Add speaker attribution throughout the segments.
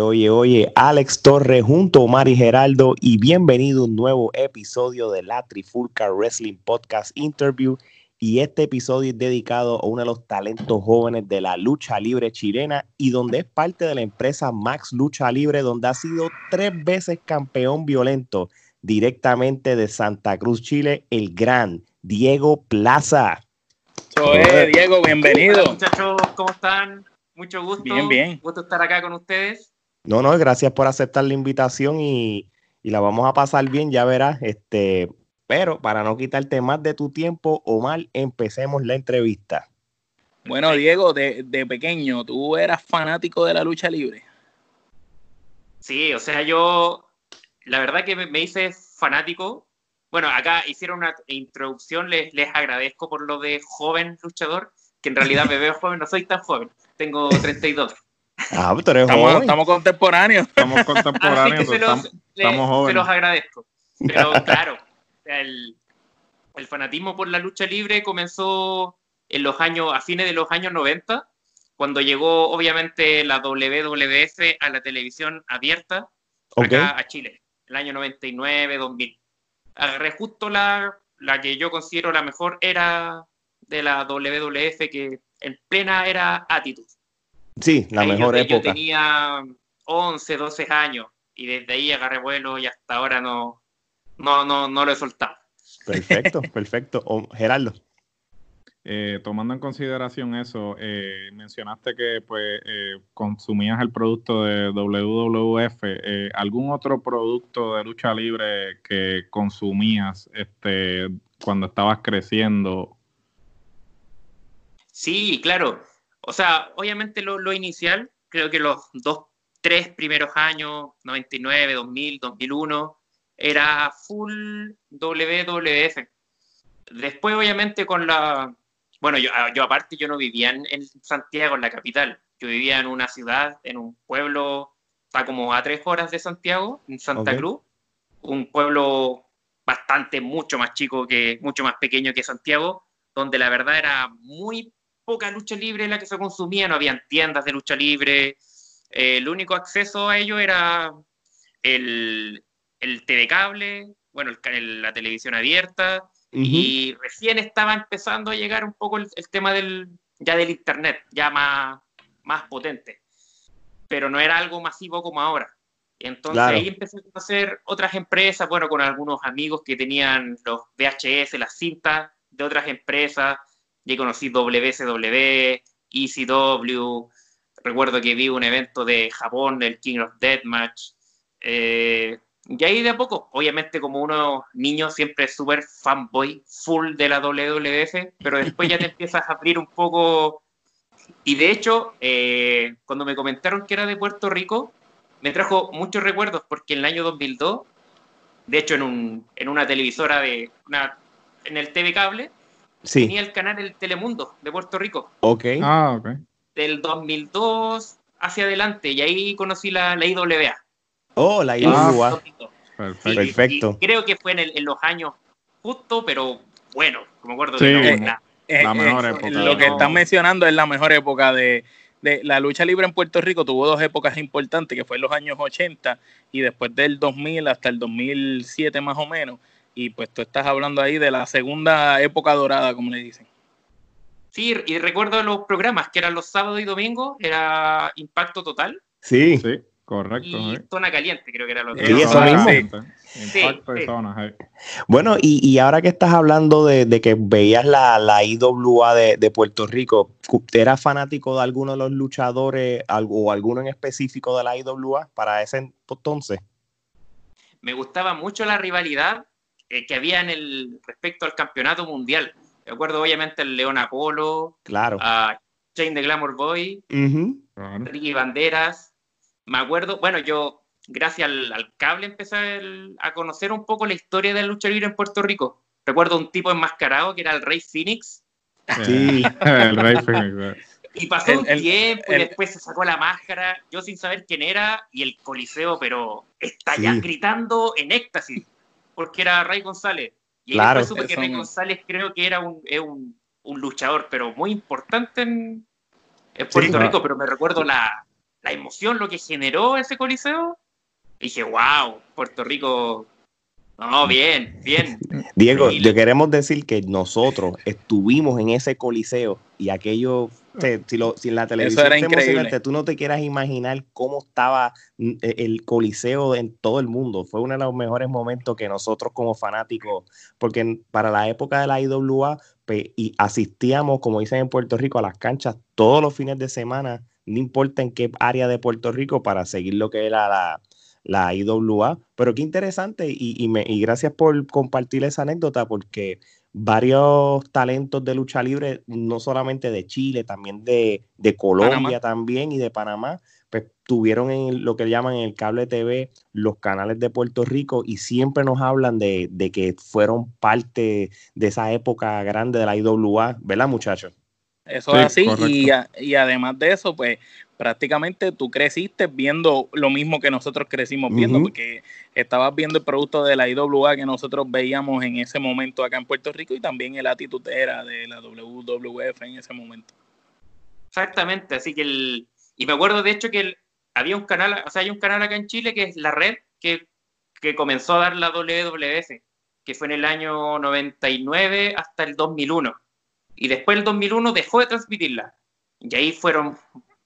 Speaker 1: Oye, oye, oye, Alex Torres junto a Mari Geraldo y bienvenido a un nuevo episodio de la Trifulca Wrestling Podcast Interview. Y este episodio es dedicado a uno de los talentos jóvenes de la lucha libre chilena y donde es parte de la empresa Max Lucha Libre, donde ha sido tres veces campeón violento directamente de Santa Cruz, Chile, el gran Diego Plaza.
Speaker 2: Soy Diego, bienvenido.
Speaker 3: Hola, muchachos, ¿cómo están? Mucho gusto.
Speaker 2: Bien, bien.
Speaker 3: Gusto estar acá con ustedes.
Speaker 1: No, no, gracias por aceptar la invitación y, y la vamos a pasar bien, ya verás. Este, pero para no quitarte más de tu tiempo, Omar, empecemos la entrevista.
Speaker 2: Bueno, Diego, de, de pequeño, ¿tú eras fanático de la lucha libre?
Speaker 3: Sí, o sea, yo la verdad que me, me hice fanático. Bueno, acá hicieron una introducción, les, les agradezco por lo de joven luchador, que en realidad me veo joven, no soy tan joven, tengo 32.
Speaker 1: Ah, pero eres
Speaker 2: Estamos,
Speaker 1: joven.
Speaker 2: estamos contemporáneos.
Speaker 4: Estamos
Speaker 3: Así
Speaker 4: contemporáneos,
Speaker 3: que se
Speaker 4: estamos,
Speaker 3: los, le-
Speaker 4: estamos
Speaker 3: se
Speaker 4: jóvenes.
Speaker 3: los agradezco. Pero claro, el, el fanatismo por la lucha libre comenzó en los años, a fines de los años 90, cuando llegó obviamente la WWF a la televisión abierta acá a Chile, el año 99, 2000. Agarré justo la, la que yo considero la mejor era de la WWF, que en plena era Attitude.
Speaker 1: Sí, la
Speaker 3: Ahí yo
Speaker 1: mejor
Speaker 3: Yo
Speaker 1: época.
Speaker 3: tenía 11, 12 años y desde ahí agarré vuelo y hasta ahora no, no, no, no lo he soltado.
Speaker 1: Perfecto, perfecto. O- Gerardo.
Speaker 4: Eh, tomando en consideración eso, eh, mencionaste que pues eh, consumías el producto de WWF. eh, ¿Algún otro producto de lucha libre que consumías este, cuando estabas creciendo?
Speaker 3: Sí, claro. O sea, obviamente lo, lo inicial, creo que los dos, tres primeros años, 99, 2000, 2001, era full WWF. Después, obviamente, con la... Bueno, yo, ah, yo aparte, yo no vivía en, en Santiago, en la capital. Yo vivía en una ciudad, en un pueblo, está como a tres horas de Santiago, en Santa. Cruz. Un pueblo bastante, mucho más chico que, mucho más pequeño que Santiago, donde la verdad era muy poca lucha libre la que se consumía, no habían tiendas de lucha libre, eh, el único acceso a ello era el, el TV cable, bueno, el la televisión abierta, y recién estaba empezando a llegar un poco el, el tema del, ya del internet, ya más, más potente, pero no era algo masivo como ahora. Entonces
Speaker 1: Claro.
Speaker 3: ahí empecé a conocer otras empresas, bueno, con algunos amigos que tenían los VHS, las cintas de otras empresas, y conocí WCW, ECW, recuerdo que vi un evento de Japón, el King of Deathmatch, eh, y ahí de a poco, obviamente como uno niño siempre es súper fanboy, full de la WWF, pero después ya te empiezas a abrir un poco, y de hecho, eh, cuando me comentaron que era de Puerto Rico, me trajo muchos recuerdos, porque en el año 2002, de hecho en, un, en una televisora de, una, en el TV cable,
Speaker 1: Sí,
Speaker 3: tenía el canal El Telemundo de Puerto Rico,
Speaker 1: ok.
Speaker 4: Ah, ok.
Speaker 3: del 2002 hacia adelante, y ahí conocí la, la IWA.
Speaker 1: Oh, la IWA.
Speaker 3: 2002.
Speaker 4: Perfecto.
Speaker 3: Sí,
Speaker 1: Perfecto.
Speaker 3: y creo que fue en, el- en los años justo, pero bueno, me acuerdo
Speaker 4: Sí.
Speaker 3: que no,
Speaker 4: Eh,
Speaker 3: la-
Speaker 4: La mejor época.
Speaker 2: Lo que
Speaker 3: no.
Speaker 2: están mencionando es la mejor época de, de la lucha libre en Puerto Rico. Tuvo dos épocas importantes, que fue en los años 80 y después del 2000 hasta el 2007 más o menos. Y pues tú estás hablando ahí de la segunda época dorada, como le dicen.
Speaker 3: Sí, y recuerdo los programas que eran los sábados y domingos, era Impacto Total
Speaker 1: Sí,
Speaker 4: Sí, correcto.
Speaker 3: y. Zona Caliente, creo que era lo que
Speaker 1: Sí, eso mismo.
Speaker 4: Impacto y
Speaker 3: Sí.
Speaker 4: zona, sí.
Speaker 1: Bueno, y, y ahora que estás hablando de, de que veías la, la IWA de, de Puerto Rico, ¿eras fanático de alguno de los luchadores o alguno en específico de la IWA para ese entonces?
Speaker 3: me gustaba mucho la rivalidad eh, que había en el respecto al campeonato mundial. Me acuerdo obviamente el León Apolo,
Speaker 1: Claro.
Speaker 3: a Shane the Glamour Boy,
Speaker 1: Ujú.
Speaker 4: Claro.
Speaker 3: Ricky Banderas. Me acuerdo, bueno, yo gracias al, al cable empecé a, el- a conocer un poco la historia de la lucha libre en Puerto Rico. Recuerdo un tipo enmascarado que era el Rey Phoenix.
Speaker 1: Sí.
Speaker 4: el Rey Phoenix.
Speaker 3: Y pasó
Speaker 2: El-
Speaker 3: un
Speaker 2: el-
Speaker 3: tiempo
Speaker 2: el-
Speaker 3: y después se sacó la máscara, yo sin saber quién era, y el coliseo, pero está ya
Speaker 1: Sí.
Speaker 3: gritando en éxtasis, porque era Rey González. Y ahí
Speaker 1: Claro.
Speaker 3: después supe que
Speaker 2: no.
Speaker 3: González creo que era un, es un, un luchador, pero muy importante en, en Puerto
Speaker 4: Sí.
Speaker 3: Rico, pero me recuerdo la, la emoción, lo que generó ese coliseo, dije, wow, Puerto Rico no, bien, bien.
Speaker 1: Diego, le queremos decir que nosotros estuvimos en ese coliseo y aquello, si, lo, si en la televisión
Speaker 2: era increíble.
Speaker 1: tú no te quieras imaginar cómo estaba mm, e, el coliseo en todo el mundo. Fue uno de los mejores momentos que nosotros como fanáticos, porque para la época de la IWA, pues, y asistíamos, como dicen en Puerto Rico, a las canchas todos los fines de semana, no importa en qué área de Puerto Rico, para seguir lo que era la la IWA. Pero qué interesante y, me, y gracias por compartir esa anécdota porque varios talentos de lucha libre, no solamente de Chile, también de, Colombia también y de Panamá, pues tuvieron en lo que llaman en el cable TV los canales de Puerto Rico y siempre nos hablan de, de que fueron parte de esa época grande de la IWA, ¿verdad muchachos?
Speaker 2: Eso es así, y, y, además de eso, pues prácticamente tú creciste viendo lo mismo que nosotros crecimos viendo, porque estabas viendo el producto de la IWA que nosotros veíamos en ese momento acá en Puerto Rico y también el actitud era de la WWF en ese momento.
Speaker 3: Exactamente, así que el, y me acuerdo de hecho que había un canal, o sea, hay un canal acá en Chile que es La Red, que, que comenzó a dar la WWF, que fue en el año 99 hasta el 2001. Y después el 2001 dejó de transmitirla. Y ahí fueron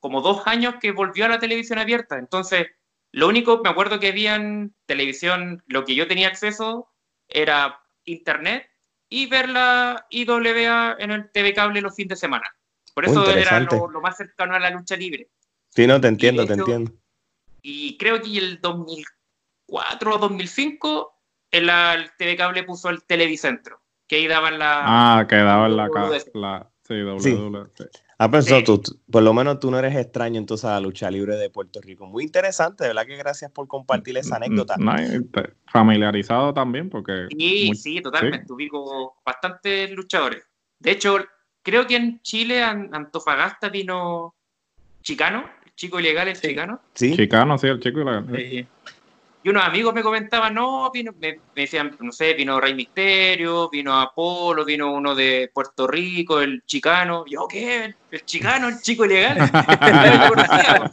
Speaker 3: como dos años que volvió a la televisión abierta. Entonces, lo único, me acuerdo que había en televisión, lo que yo tenía acceso era internet y ver la IWA en el TV cable los fines de semana. Por eso era lo, más cercano a la lucha libre.
Speaker 1: Sí, no, te entiendo, te entiendo.
Speaker 3: Y creo que el 2004 o 2005 el, el TV cable puso el Televicentro, que ahí daban la...
Speaker 4: Ah, que daban la... la sí, WWF.
Speaker 1: Ah, pensado tú, por lo menos tú no eres extraño entonces a la lucha libre de Puerto Rico. Muy interesante, ¿verdad? Que gracias por compartir esa anécdota.
Speaker 4: familiarizado también, porque.
Speaker 3: Sí, sí, totalmente. Ubico bastantes luchadores. De hecho, creo que en Chile, Antofagasta vino Chicano, el chico ilegal, el Chicano.
Speaker 4: Sí. Chicano, sí, el chico ilegal. Sí.
Speaker 3: Y unos amigos me comentaban, no, vino, me, decían, no sé, vino Rey Misterio, vino Apolo, vino uno de Puerto Rico, el chicano. Yo, ¿qué? El chicano, el chico ilegal.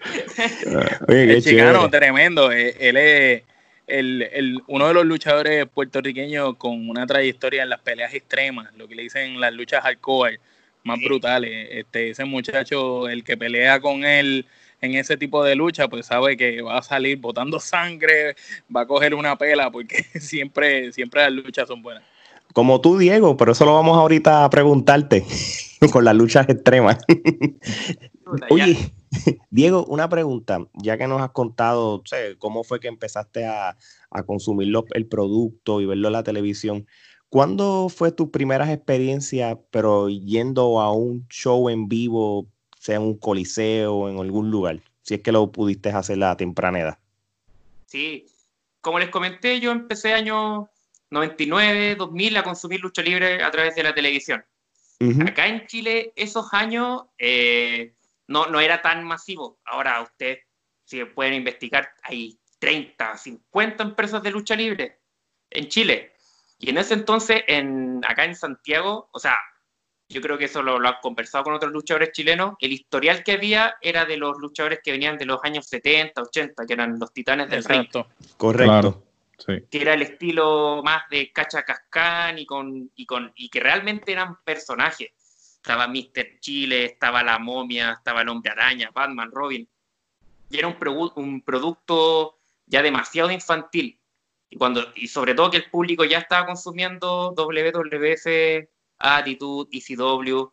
Speaker 2: el chicano, tremendo. Eh, él es el, el, uno de los luchadores puertorriqueños con una trayectoria en las peleas extremas, lo que le dicen las luchas hardcore más brutales. Este, ese muchacho, el que pelea con él en ese tipo de lucha, pues sabe que va a salir botando sangre, va a coger una pela, porque siempre, siempre las luchas son buenas.
Speaker 1: Como tú, Diego, pero eso lo vamos ahorita a preguntarte con las luchas extremas. Oye, Diego, una pregunta, ya que nos has contado cómo fue que empezaste a, a consumir el producto y verlo en la televisión, ¿cuándo fue tu primeras experiencias, pero yendo a un show en vivo sea en un coliseo o en algún lugar, si es que lo pudiste hacer la temprana edad.
Speaker 3: Sí, como les comenté, yo empecé año 99, 2000 a consumir lucha libre a través de la televisión. Acá en Chile esos años eh, no, no era tan masivo. Ahora ustedes, si pueden investigar, hay 30, 50 empresas de lucha libre en Chile. Y en ese entonces, en, acá en Santiago, o sea, yo creo que eso lo, han conversado con otros luchadores chilenos, el historial que había era de los luchadores que venían de los años 70, 80, que eran los titanes del
Speaker 2: Exacto.
Speaker 1: Correcto.
Speaker 3: Que era el estilo más de Cacha Cascán y, con, y, con, y que realmente eran personajes. Estaba Mr. Chile, estaba La Momia, estaba el Hombre Araña, Batman, Robin. Y era un, un producto ya demasiado infantil. Y, cuando, y sobre todo que el público ya estaba consumiendo WWF Attitude, ECW.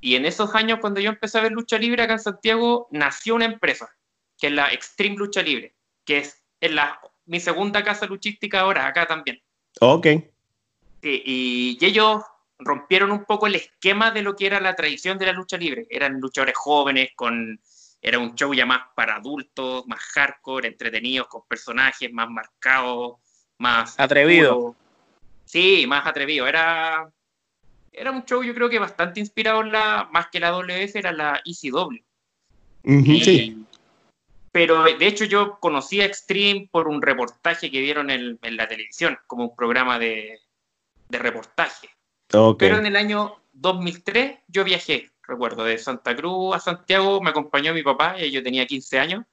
Speaker 3: Y en esos años, cuando yo empecé a ver lucha libre acá en Santiago, nació una empresa, que es la Extreme Lucha Libre, que es en la, mi segunda casa luchística ahora, acá también.
Speaker 1: Ok.
Speaker 3: y, ellos rompieron un poco el esquema de lo que era la tradición de la lucha libre. Eran luchadores jóvenes, con, era un show ya más para adultos, más hardcore, entretenidos, con personajes más marcados, más...
Speaker 2: Atrevido.
Speaker 3: Sí, más atrevido. Era era un show yo creo que bastante inspirado en la, más que la WS, era la ECW.
Speaker 1: sí.
Speaker 3: Pero de hecho yo conocí a Extreme por un reportaje que dieron en, la televisión, como un programa de, reportaje. Pero en el año 2003 yo viajé recuerdo, de Santa Cruz a Santiago, me acompañó mi papá, y yo tenía 15 años.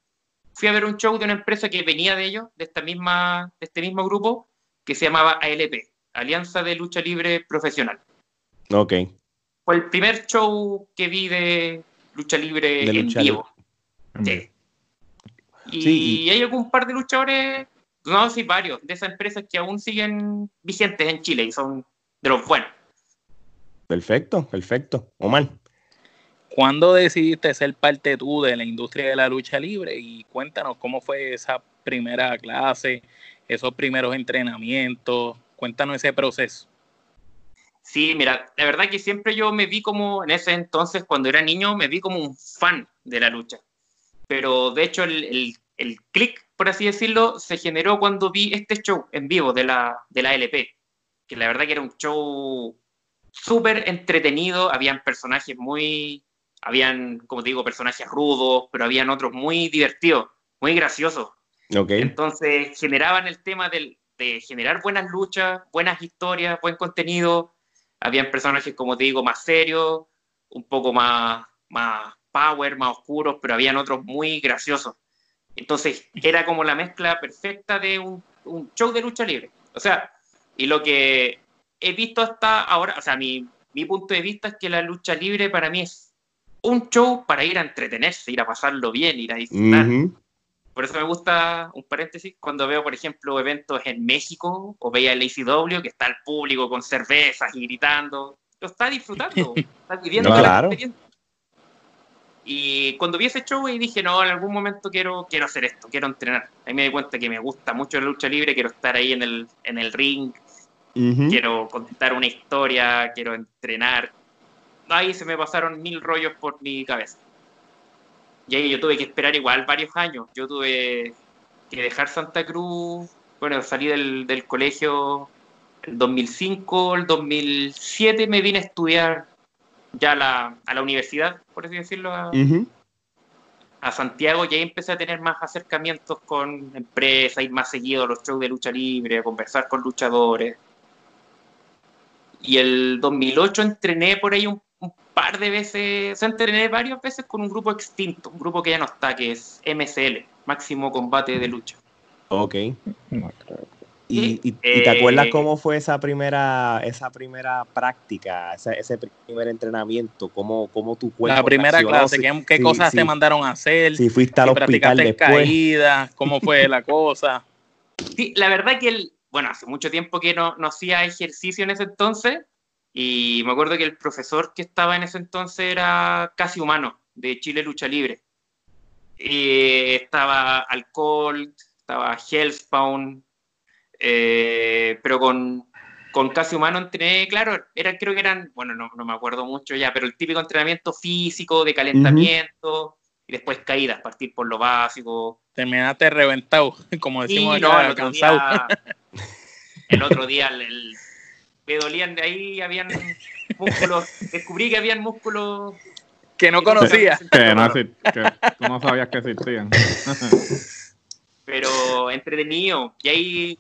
Speaker 3: Fui a ver un show de una empresa que venía de ellos, de, esta misma, de este mismo grupo, que se llamaba ALP, Alianza de Lucha Libre Profesional.
Speaker 1: Ok.
Speaker 3: Fue el primer show que vi de lucha libre en vivo. Sí. Y, hay algún par de luchadores, no, sí, varios, de esas empresas que aún siguen vigentes en Chile y son de los buenos.
Speaker 1: Perfecto, perfecto. Omar.
Speaker 2: ¿Cuándo decidiste ser parte tú de la industria de la lucha libre? Y cuéntanos cómo fue esa primera clase, esos primeros entrenamientos. Cuéntanos ese proceso.
Speaker 3: Sí, mira, la verdad que siempre yo me vi como, en ese entonces, cuando era niño, me vi como un fan de la lucha. Pero de hecho, el, el, el click, por así decirlo, se generó cuando vi este show en vivo de la, de la LP. Que la verdad que era un show súper entretenido, habían personajes muy, habían, como te digo, personajes rudos, pero habían otros muy divertidos, muy graciosos.
Speaker 1: Okay.
Speaker 3: Entonces generaban el tema del, de generar buenas luchas, buenas historias, buen contenido. Habían personajes, como te digo, más serios, un poco más, más power, más oscuros, pero habían otros muy graciosos. Entonces era como la mezcla perfecta de un, un show de lucha libre. O sea, y lo que he visto hasta ahora, o sea, mi, mi punto de vista es que la lucha libre para mí es un show para ir a entretenerse, ir a pasarlo bien, ir a disfrutar. Por eso me gusta, un paréntesis, cuando veo, por ejemplo, eventos en México o veía el ACW, que está el público con cervezas y gritando. Lo está disfrutando, está viviendo la experiencia. Y cuando vi ese show y dije, no, en algún momento quiero, quiero hacer esto, quiero entrenar. Ahí me di cuenta que me gusta mucho la lucha libre, quiero estar ahí en el, en el ring, quiero contar una historia, quiero entrenar. Ahí se me pasaron mil rollos por mi cabeza. Y ahí yo tuve que esperar igual varios años. Yo tuve que dejar Santa Cruz, bueno, salí del, del colegio el 2005, el 2007 me vine a estudiar ya la, a la universidad, por así decirlo, a, a, Santiago, y ahí empecé a tener más acercamientos con empresas, ir más seguido a los shows de lucha libre, a conversar con luchadores. Y el 2008 entrené por ahí un, par de veces, o sea, entrené varias veces con un grupo extinto, un grupo que ya no está, que es MCL, Máximo Combate de Lucha.
Speaker 1: Ok. ¿Y, te acuerdas eh, cómo fue esa primera, esa primera práctica, ese, primer entrenamiento? ¿Cómo, cómo tu cuerpo
Speaker 2: La primera clase, ¿qué, cosas te mandaron a hacer?
Speaker 1: Si fuiste al hospital después.
Speaker 2: caídas, ¿cómo fue la cosa?
Speaker 3: Sí, la verdad que, el, bueno, hace mucho tiempo que no, no hacía ejercicio en ese entonces y me acuerdo que el profesor que estaba en ese entonces era casi humano, de Chile Lucha Libre. Y estaba Alcohol, estaba Hellspawn, eh, pero con, con casi humano entrené, claro, era, creo que eran, bueno, no, no, me acuerdo mucho ya, pero el típico entrenamiento físico, de calentamiento, y después caídas, partir por lo básico.
Speaker 2: Terminaste reventado, como decimos
Speaker 3: no, el, otro día, el otro día, el, me dolían de ahí, habían músculos, descubrí que habían músculos
Speaker 2: que no conocía.
Speaker 4: Que, no, que tú no sabías que existían.
Speaker 3: Pero entretenido. Y ahí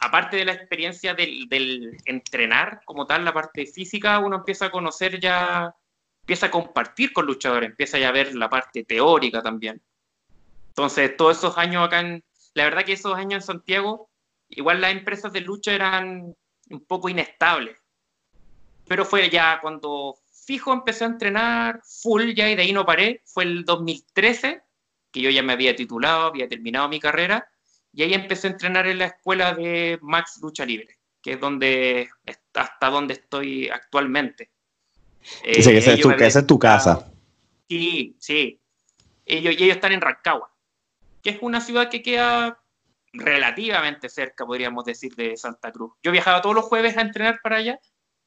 Speaker 3: aparte de la experiencia del, entrenar como tal, la parte física, uno empieza a conocer ya, empieza a compartir con luchadores, empieza ya a ver la parte teórica también. Entonces, todos esos años acá en, la verdad que esos años en Santiago, igual las empresas de lucha eran un poco inestables. Pero fue ya cuando fijo empecé a entrenar full ya y de ahí no paré, fue el 2013, que yo ya me había titulado, había terminado mi carrera y ahí empecé a entrenar en la escuela de Max Lucha Libre, que es donde hasta donde estoy actualmente.
Speaker 1: Eh, esa, es tu, es tu casa.
Speaker 3: Sí, sí. Ellos, y ellos están en Rancagua, que es una ciudad que queda relativamente cerca, podríamos decir, de Santa Cruz. Yo viajaba todos los jueves a entrenar para allá.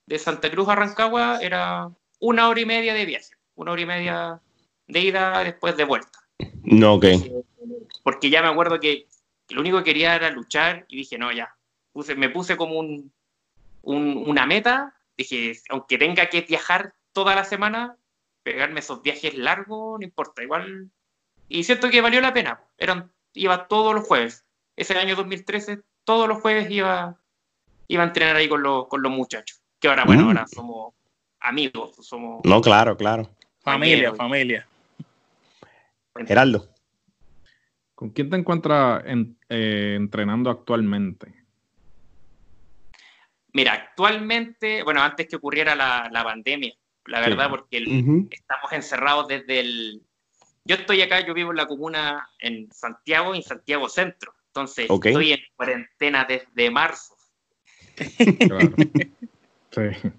Speaker 3: De Santa Cruz a Rancagua era una hora y media de viaje, una hora y media de ida después de vuelta.
Speaker 1: No, ok.
Speaker 3: Porque ya me acuerdo que lo único que quería era luchar y dije, no, ya, me puse como un, una meta, dije, aunque tenga que viajar toda la semana, pegarme esos viajes largos, no importa, igual. Y siento que valió la pena, Eran, iba todos los jueves, ese año 2013, todos los jueves iba, iba a entrenar ahí con, con los muchachos, que ahora, bueno, mm. ahora somos amigos, somos...
Speaker 1: No, claro, claro.
Speaker 2: Familia, familia.
Speaker 1: Geraldo.
Speaker 4: ¿Con quién te encuentras eh, entrenando actualmente?
Speaker 3: Mira, actualmente, bueno, antes que ocurriera la, pandemia, la verdad, porque estamos encerrados desde el... Yo estoy acá, yo vivo en la comuna en Santiago, en Santiago Centro, entonces estoy en cuarentena desde marzo. Claro. sí.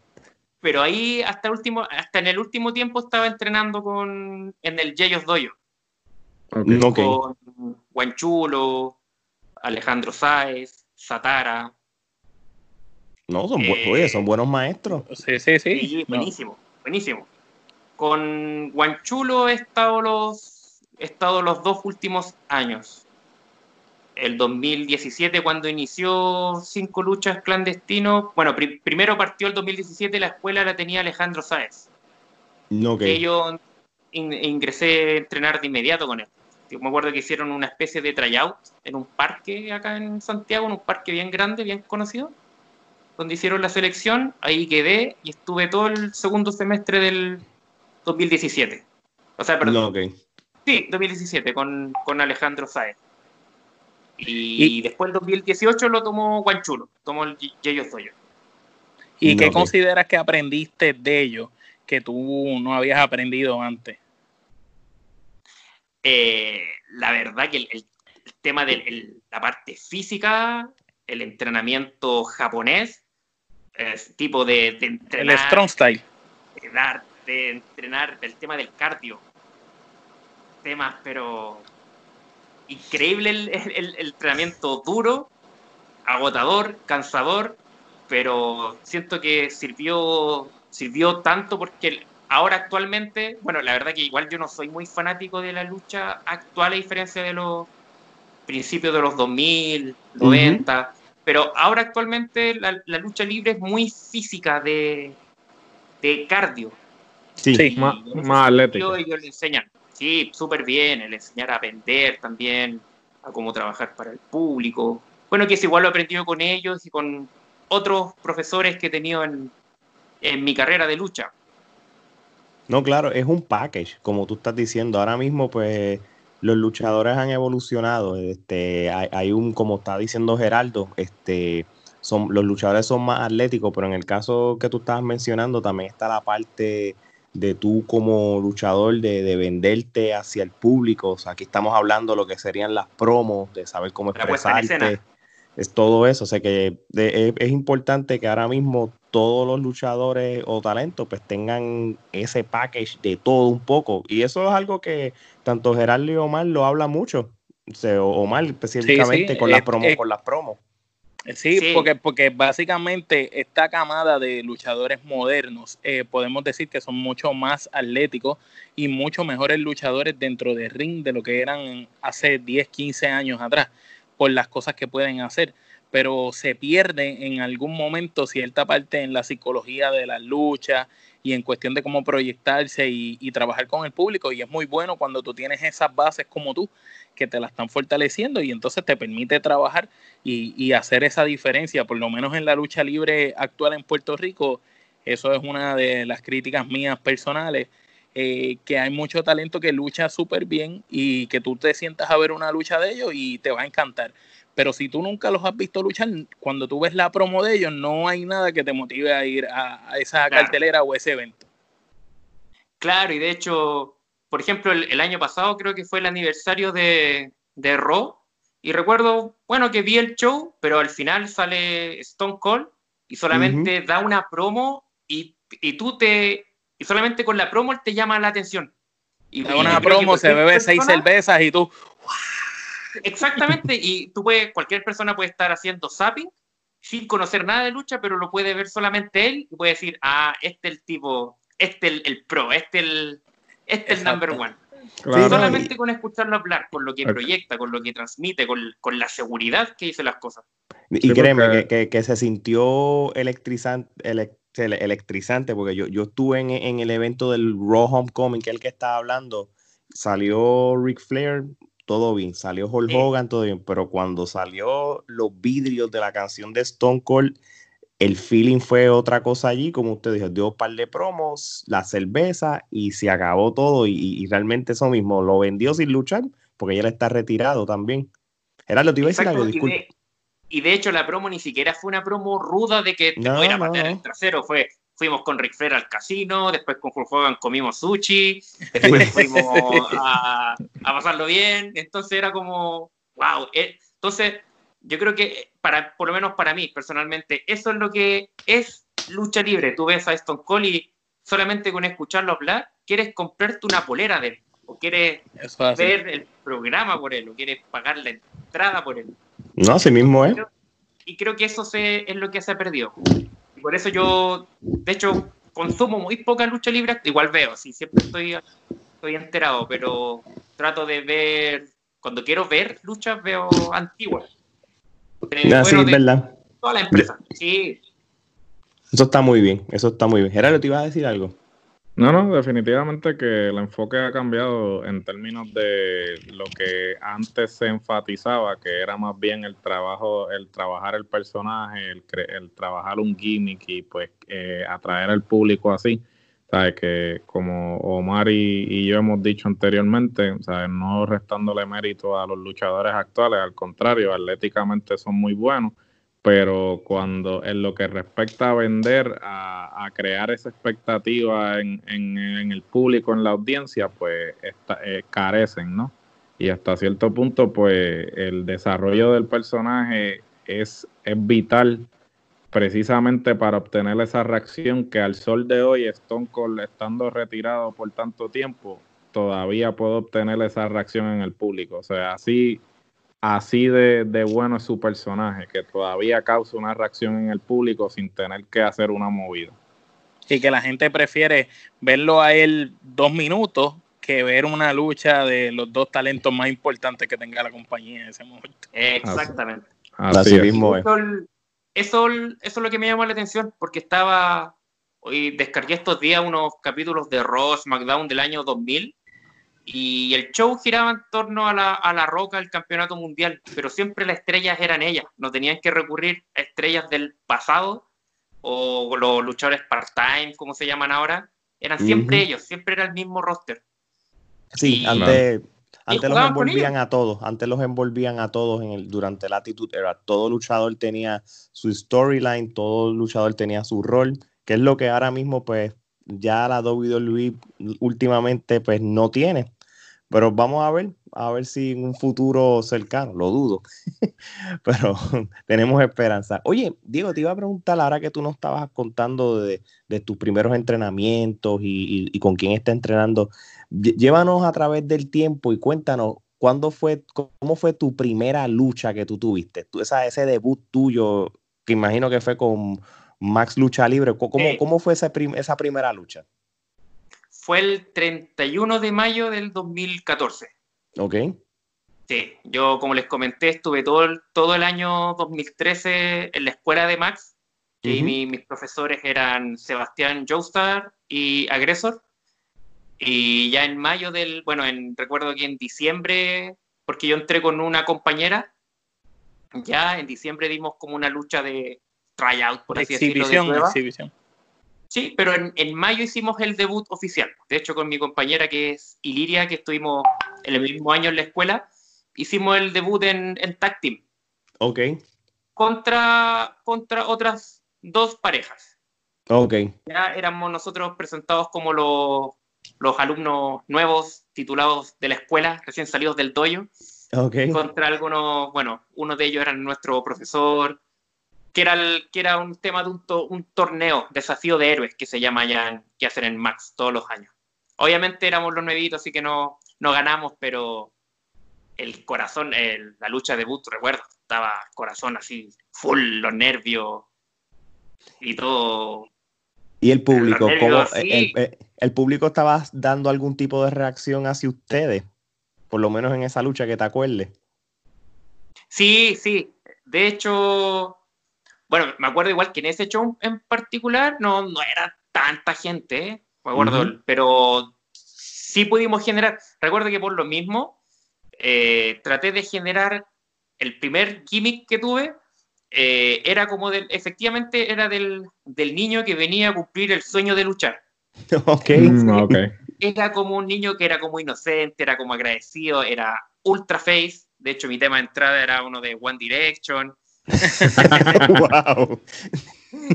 Speaker 3: Pero ahí hasta, el último, hasta en el último tiempo estaba entrenando con, en el Yeyos Doyo. Con Guanchulo, Alejandro Sáez, Satara.
Speaker 1: No, son, oye, son buenos maestros.
Speaker 2: Sí, sí, sí.
Speaker 3: buenísimo, buenísimo. Con Guanchulo he estado los, he estado los dos últimos años. El 2017 cuando inició Cinco Luchas Clandestinos. Bueno, primero partió el 2017, la escuela la tenía Alejandro Sáez.
Speaker 1: No,
Speaker 3: que yo ingresé a entrenar de inmediato con él. Yo me acuerdo que hicieron una especie de tryout en un parque acá en Santiago, en un parque bien grande, bien conocido, donde hicieron la selección. Ahí quedé y estuve todo el segundo semestre del 2017. O sea, perdón. No, Sí, 2017, con, con Alejandro Saez. Y, después el 2018 lo tomó Guanchulo, tomó el Yeyo Zoyo.
Speaker 2: ¿Y qué consideras que aprendiste de ellos que tú no habías aprendido antes?
Speaker 3: Eh, la verdad que el, tema de la parte física, el entrenamiento japonés, tipo de, entrenar.
Speaker 2: El strong style.
Speaker 3: De, entrenar el tema del cardio. Temas, pero increíble el, entrenamiento duro, agotador, cansador, pero siento que sirvió, sirvió tanto porque ahora actualmente, bueno, la verdad que igual yo no soy muy fanático de la lucha actual a diferencia de los principios de los 2000, 90, pero ahora actualmente la, lucha libre es muy física de, de cardio.
Speaker 4: Sí, más, más atlético.
Speaker 3: Ellos le enseñan, sí, súper bien, le enseñar a vender también, a cómo trabajar para el público. Bueno, que es igual lo he aprendido con ellos y con otros profesores que he tenido en, en mi carrera de lucha.
Speaker 1: No, claro, es un package, como tú estás diciendo. Ahora mismo, pues, los luchadores han evolucionado. Este, hay, un, como está diciendo Geraldo, este, son, los luchadores son más atléticos, pero en el caso que tú estabas mencionando, también está la parte de tú como luchador de, venderte hacia el público. O sea, aquí estamos hablando de lo que serían las promos, de saber cómo expresarte. Es todo eso. O sea que es importante que ahora mismo todos los luchadores o talentos pues tengan ese package de todo un poco. Y eso es algo que tanto Gerardo y Omar lo habla mucho. O Omar específicamente con, las promos, con las promos.
Speaker 2: Sí, Porque, porque básicamente esta camada de luchadores modernos eh, podemos decir que son mucho más atléticos y mucho mejores luchadores dentro del ring de lo que eran hace 10, 15 años atrás, por las cosas que pueden hacer pero se pierde en algún momento cierta parte en la psicología de la lucha y en cuestión de cómo proyectarse y, trabajar con el público. Y es muy bueno cuando tú tienes esas bases como tú, que te la están fortaleciendo y entonces te permite trabajar y, hacer esa diferencia, por lo menos en la lucha libre actual en Puerto Rico. Eso es una de las críticas mías personales. Eh, que hay mucho talento que lucha súper bien y que tú te sientas a ver una lucha de ellos y te va a encantar pero si tú nunca los has visto luchar, cuando tú ves la promo de ellos, no hay nada que te motive a ir a, esa cartelera o ese evento.
Speaker 3: Claro, y de hecho, por ejemplo, el, año pasado creo que fue el aniversario de, de Raw, y recuerdo, bueno, que vi el show, pero al final sale Stone Cold y solamente da una promo y, y, tú te, y solamente con la promo te llama la atención.
Speaker 2: Y, da una promo, se bebe seis cervezas y tú,
Speaker 3: Exactamente, y tú puedes, cualquier persona puede estar haciendo zapping sin conocer nada de lucha, pero lo puede ver solamente él y puede decir, ah, este es el tipo, este el, el pro, este el, este el number one. solamente con escucharlo hablar, con lo que proyecta, con lo que transmite, con, con la seguridad que dice las cosas.
Speaker 1: Y créeme que, que, se sintió electrizante, electrizante porque yo, yo estuve en, en, el evento del Raw Homecoming, que es el que estaba hablando, salió Ric Flair todo bien. Salió Hulk Hogan, todo bien. Pero cuando salió los vidrios de la canción de Stone Cold, el feeling fue otra cosa allí, como usted dijo, dio un par de promos, la cerveza y se acabó todo y, realmente eso mismo, lo vendió sin luchar porque ya él está retirado también. Gerardo, te iba a decir algo, disculpe.
Speaker 3: Y de, hecho la promo ni siquiera fue una promo ruda de que te no, voy a matar el trasero, fue fuimos con Rick Flair al casino, después con Hulk Hogan comimos sushi, después fuimos a, pasarlo bien, entonces era como, wow, eh, entonces yo creo que para, por lo menos para mí personalmente, eso es lo que es lucha libre, tú ves a Stone Cold y solamente con escucharlo hablar, quieres comprarte una polera de él, o quieres ver el programa por él, o quieres pagar la entrada por él.
Speaker 1: No, así mismo es.
Speaker 3: Y creo que eso se, es lo que se ha perdido por eso yo, de hecho, consumo muy poca lucha libre, igual veo, sí, siempre estoy, estoy enterado, pero trato de ver, cuando quiero ver luchas, veo antiguas.
Speaker 1: Ah, sí, verdad.
Speaker 3: Toda la empresa, sí.
Speaker 1: Eso está muy bien, eso está muy bien. Gerardo, ¿te ibas a decir algo?
Speaker 4: No, no, definitivamente que el enfoque ha cambiado en términos de lo que antes se enfatizaba, que era más bien el trabajo, el trabajar el personaje, el, el trabajar un gimmick y pues eh, atraer al público así. ¿Sabes? Que como Omar y, yo hemos dicho anteriormente, ¿sabes? no restándole mérito a los luchadores actuales, al contrario, atléticamente son muy buenos pero cuando en lo que respecta a vender, a, crear esa expectativa en, el público, en la audiencia, pues eh, carecen, ¿no? Y hasta cierto punto, pues el desarrollo del personaje es, es vital precisamente para obtener esa reacción que al sol de hoy, Stone Cold estando retirado por tanto tiempo, todavía puede obtener esa reacción en el público. O sea, así así de, bueno es su personaje, que todavía causa una reacción en el público sin tener que hacer una movida.
Speaker 2: Y que la gente prefiere verlo a él dos minutos que ver una lucha de los dos talentos más importantes que tenga la compañía en ese momento.
Speaker 3: Exactamente.
Speaker 1: Así, mismo es.
Speaker 3: Eso, eso, es lo que me llamó la atención, porque estaba, hoy descargué estos días unos capítulos de Ross SmackDown del año 2000, y el show giraba en torno a la, a la roca del campeonato mundial, pero siempre las estrellas eran ellas, no tenían que recurrir a estrellas del pasado o los luchadores part-time, como se llaman ahora, eran siempre ellos, siempre era el mismo roster.
Speaker 1: Sí, antes, antes los envolvían a todos, antes los envolvían a todos en el, durante la Attitude Era. Todo luchador tenía su storyline, todo luchador tenía su rol, que es lo que ahora mismo pues ya la WWE últimamente pues no tiene. Pero vamos a ver, a ver si en un futuro cercano, lo dudo, pero tenemos esperanza. Oye, Diego, te iba a preguntar, ahora que tú nos estabas contando de, tus primeros entrenamientos y, con quién está entrenando, llévanos a través del tiempo y cuéntanos, ¿cuándo fue, cómo fue tu primera lucha que tú tuviste? esa, ese debut tuyo, que imagino que fue con Max Lucha Libre, ¿cómo, cómo fue esa primera lucha?
Speaker 3: Fue el 31 de mayo del 2014.
Speaker 1: Ok.
Speaker 3: Sí, yo como les comenté, estuve todo el, todo el año 2013 en la escuela de Max y mis profesores eran Sebastián Joestar y Agresor. Y ya en mayo del, bueno, en, recuerdo que en diciembre, porque yo entré con una compañera, ya en diciembre dimos como una lucha de tryout, por así
Speaker 2: exhibición, decirlo. exhibición.
Speaker 3: Sí, pero en, mayo hicimos el debut oficial. De hecho, con mi compañera que es Iliria, que estuvimos en el mismo año en la escuela, hicimos el debut en, en Tag Team.
Speaker 1: Ok.
Speaker 3: Contra, contra otras dos parejas.
Speaker 1: Ok.
Speaker 3: Ya éramos nosotros presentados como los, los alumnos nuevos, titulados de la escuela, recién salidos del dojo.
Speaker 1: Ok.
Speaker 3: Contra algunos, bueno, uno de ellos era nuestro profesor, que era, el, que era un tema de un, un, torneo, desafío de héroes, que se llama ya, que hacen en Max todos los años. Obviamente éramos los nuevitos, así que no, no ganamos, pero el corazón, la lucha de boot, recuerdo, estaba corazón así, full, los nervios y todo.
Speaker 1: ¿Y el público? ¿cómo, el, el, público estaba dando algún tipo de reacción hacia ustedes? Por lo menos en esa lucha que te acuerdes.
Speaker 3: Sí, sí. De hecho, bueno, me acuerdo igual que en ese show en particular no, no era tanta gente, ¿eh? me acuerdo, pero sí pudimos generar, recuerdo que por lo mismo eh, traté de generar el primer gimmick que tuve, eh, era como del, efectivamente era del, del, niño que venía a cumplir el sueño de luchar.
Speaker 1: Ok.
Speaker 4: Mm, okay.
Speaker 3: Era como un niño que era como inocente, era como agradecido, era ultra face. De hecho, mi tema de entrada era uno de One Direction.
Speaker 1: wow.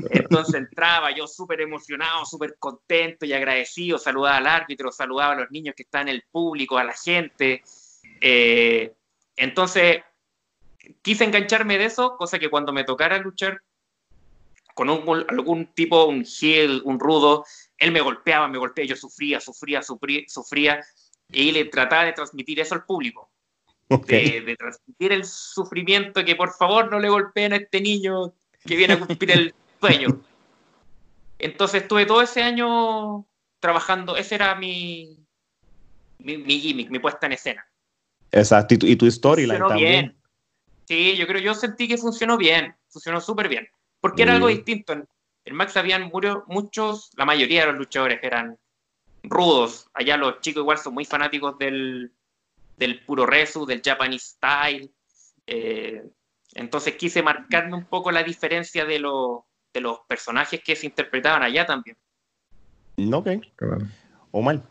Speaker 3: Entonces entraba yo súper emocionado, súper contento y agradecido, saludaba al árbitro, saludaba a los niños que están en el público, a la gente. Eh, entonces quise engancharme de eso, cosa que cuando me tocara luchar con algún tipo, un heel, un rudo, él me golpeaba, me golpeaba, yo sufría, sufría, sufría, sufría y le trataba de transmitir eso al público. De, transmitir el sufrimiento, que por favor no le golpeen a este niño que viene a cumplir el sueño. Entonces estuve todo ese año trabajando, ese era mi, mi, gimmick, mi puesta en escena.
Speaker 1: Exacto, y tu, storyline también.
Speaker 3: Sí, yo creo, yo sentí que funcionó bien, funcionó súper bien, porque era algo mm. distinto. En, Max habían muchos, la mayoría de los luchadores eran rudos. Allá los chicos igual son muy fanáticos del, del puro resu, del Japanese style. Eh, entonces quise marcarme un poco la diferencia de, de los personajes que se interpretaban allá también.
Speaker 1: Ok, claro. Omar.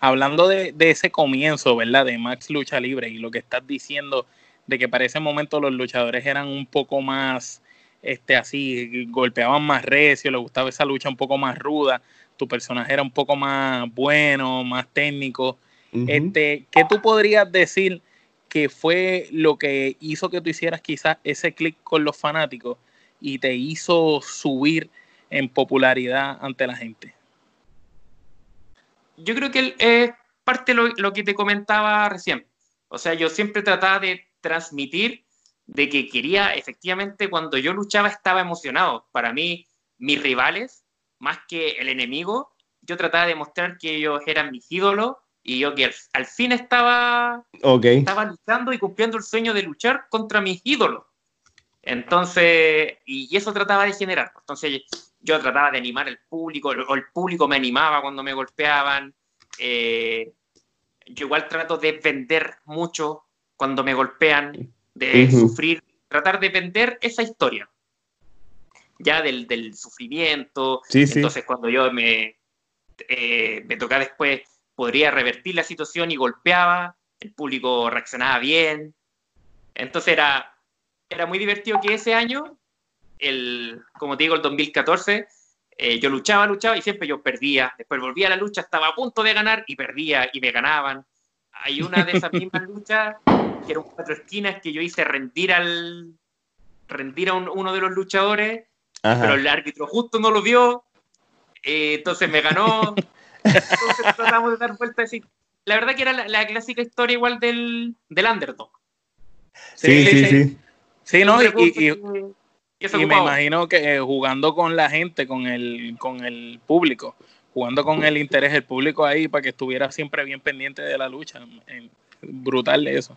Speaker 2: Hablando de, de, ese comienzo, ¿verdad? De Max Lucha Libre y lo que estás diciendo de que para ese momento los luchadores eran un poco más, este, así, golpeaban más recio, les gustaba esa lucha un poco más ruda, tu personaje era un poco más bueno, más técnico. Este, ¿Qué tú podrías decir que fue lo que hizo que tú hicieras quizás ese clic con los fanáticos y te hizo subir en popularidad ante la gente?
Speaker 3: Yo creo que es parte de lo que te comentaba recién. O sea, yo siempre trataba de transmitir de que quería, efectivamente, cuando yo luchaba estaba emocionado. Para mí, mis rivales, más que el enemigo, yo trataba de mostrar que ellos eran mis ídolos y yo que al, fin estaba, estaba luchando y cumpliendo el sueño de luchar contra mis ídolos. Entonces, y, eso trataba de generar. Entonces, yo trataba de animar al público, o el público me animaba cuando me golpeaban. Eh, yo igual trato de vender mucho cuando me golpean, de sufrir, tratar de vender esa historia, ya del, del sufrimiento. Entonces, cuando yo me, eh, me tocaba después, podría revertir la situación y golpeaba, el público reaccionaba bien. Entonces, era, era muy divertido que ese año, el, como te digo, el 2014, eh, yo luchaba, luchaba y siempre yo perdía. Después volvía a la lucha, estaba a punto de ganar y perdía y me ganaban. Hay una de esas mismas luchas que era un cuatro esquinas que yo hice rendir al rendir a uno de los luchadores, pero el árbitro justo no lo vio, eh, entonces me ganó. entonces tratamos de dar vuelta así. La verdad que era la, clásica historia igual del, del underdog.
Speaker 1: Sí, sí, sí.
Speaker 2: Sí, no, y, y, me imagino que eh, jugando con la gente, con el, con el público, jugando con el interés del público ahí para que estuviera siempre bien pendiente de la lucha. brutal eso.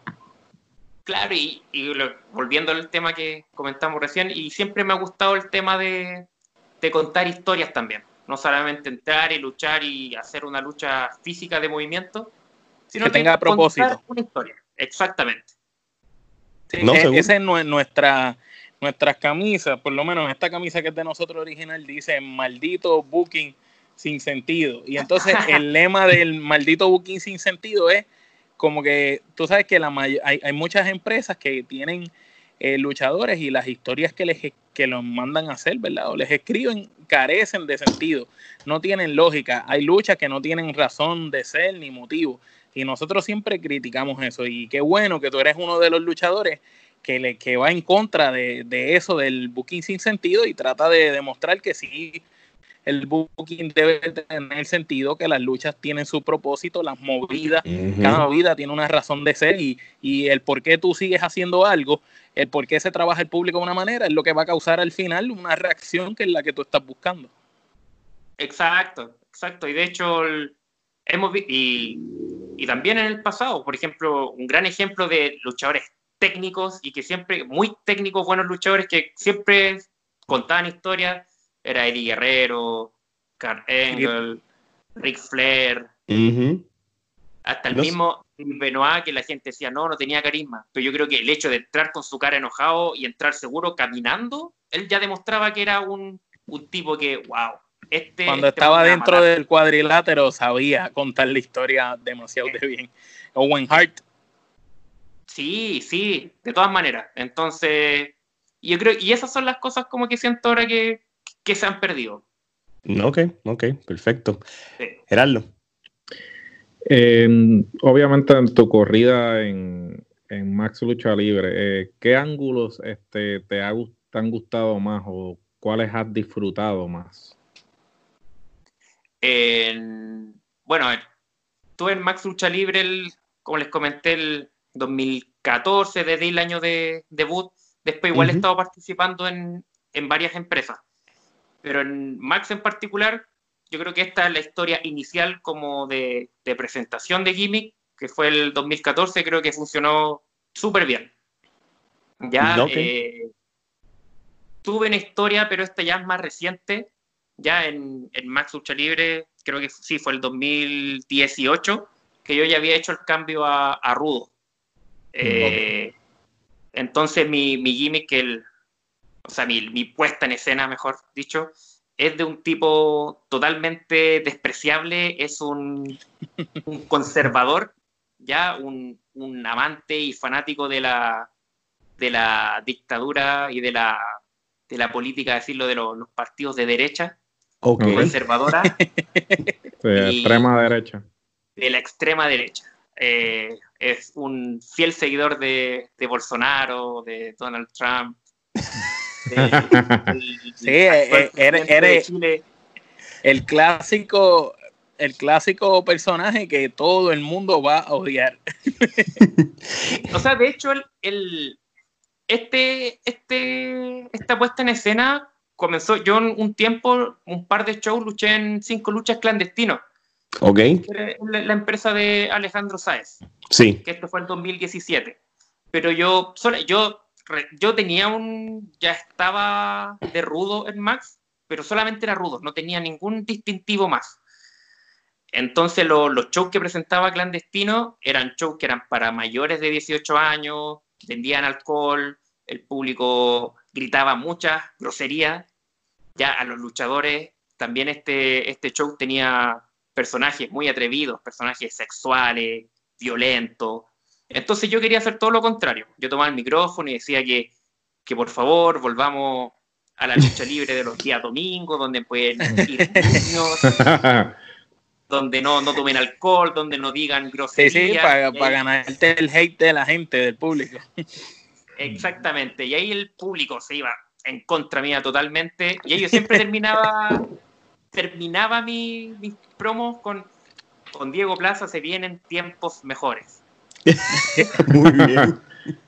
Speaker 3: Claro, y, volviendo al tema que comentamos recién, y siempre me ha gustado el tema de, contar historias también. No solamente entrar y luchar y hacer una lucha física de movimiento, sino que,
Speaker 2: tenga propósito.
Speaker 3: una historia. Exactamente.
Speaker 2: E, esa es nuestra, nuestras camisas, por lo menos esta camisa que es de nosotros original, dice maldito booking sin sentido. Y entonces el lema del maldito booking sin sentido es como que tú sabes que la hay, hay muchas empresas que tienen eh, luchadores y las historias que les que los mandan a hacer, ¿verdad? O les escriben carecen de sentido, no tienen lógica. Hay luchas que no tienen razón de ser ni motivo. Y nosotros siempre criticamos eso. Y qué bueno que tú eres uno de los luchadores que, le, que va en contra de, de eso del booking sin sentido y trata de demostrar que sí el booking debe tener sentido, que las luchas tienen su propósito, las movidas, cada movida tiene una razón de ser y, y, el por qué tú sigues haciendo algo, el por qué se trabaja el público de una manera, es lo que va a causar al final una reacción que es la que tú estás buscando.
Speaker 3: Exacto, exacto. Y de hecho, hemos y, y también en el pasado, por ejemplo, un gran ejemplo de luchadores técnicos y que siempre, muy técnicos, buenos luchadores que siempre contaban historias era Eddie Guerrero, Carl Engel, Ric Flair, hasta el mismo Benoit, que la gente decía, no, no tenía carisma. Pero yo creo que el hecho de entrar con su cara enojado y entrar seguro caminando, él ya demostraba que era un, un tipo que, wow. Este,
Speaker 2: Cuando
Speaker 3: este
Speaker 2: estaba dentro del cuadrilátero sabía contar la historia demasiado de bien. Owen Hart,
Speaker 3: Sí, sí, de todas maneras. Entonces, yo creo, y esas son las cosas como que siento ahora que, que se han perdido.
Speaker 1: Ok, ok, perfecto.
Speaker 3: Sí.
Speaker 1: Gerardo.
Speaker 4: Eh, obviamente en tu corrida en, en Max Lucha Libre, eh, ¿qué ángulos este, te, ha, te han gustado más o cuáles has disfrutado más?
Speaker 3: En- bueno, estuve en Max Lucha Libre, el- como les comenté, el 2014, desde el año de debut. Después igual he estado participando en, en varias empresas. Pero en Max en particular, yo creo que esta es la historia inicial como de, de presentación de Gimmick, que fue el 2014, creo que funcionó súper bien. Ya
Speaker 1: Ok.
Speaker 3: eh, tuve una historia, pero esta ya es más reciente, ya en, en Max Lucha Libre, creo que sí, fue el 2018, que yo ya había hecho el cambio a, a Rudo. Eh, Entonces mi, mi gimmick, el, o sea, mi, mi puesta en escena, mejor dicho, es de un tipo totalmente despreciable, es un, un conservador, ya un, un amante y fanático de la, de la dictadura y de la, de la política, decirlo, de los, los partidos de derecha,
Speaker 1: Ok.
Speaker 4: Ok.
Speaker 3: conservadora,
Speaker 4: De extrema derecha.
Speaker 3: de la extrema derecha. Eh, es un fiel seguidor de, de Bolsonaro, de Donald Trump.
Speaker 2: Sí, eh,
Speaker 3: actual
Speaker 2: eh, eres- eres- el clásico, el clásico personaje que todo el mundo va a odiar.
Speaker 3: O sea, de hecho, el, el- este, este, esta puesta en escena comenzó. Yo un tiempo, un par de shows, luché en cinco luchas clandestinos,
Speaker 1: Ok.
Speaker 3: la, la empresa de Alejandro Sáez.
Speaker 1: Sí.
Speaker 3: que esto fue el 2017. Pero yo, solo- yo, yo tenía un, ya estaba de rudo en Max, pero solamente era rudo, no tenía ningún distintivo más. Entonces lo- los shows que presentaba clandestino eran shows que eran para mayores de 18 años, vendían alcohol, el público gritaba muchas groserías. Ya a los luchadores también este, este show tenía personajes muy atrevidos, personajes sexuales, violento. Entonces yo quería hacer todo lo contrario. Yo tomaba el micrófono y decía que, que por favor volvamos a la lucha libre de los días domingos, donde pueden ir niños, donde no, no tomen alcohol, donde no digan
Speaker 2: Sí,
Speaker 3: groserías.
Speaker 2: sí, para,
Speaker 3: Y ahí-
Speaker 2: para ganarte el hate de la gente, del público.
Speaker 3: Exactamente. Y ahí el público se iba en contra mía totalmente. Y yo siempre terminaba, terminaba mi- mis promos con, con Diego Plaza se vienen tiempos mejores.
Speaker 1: Muy bien.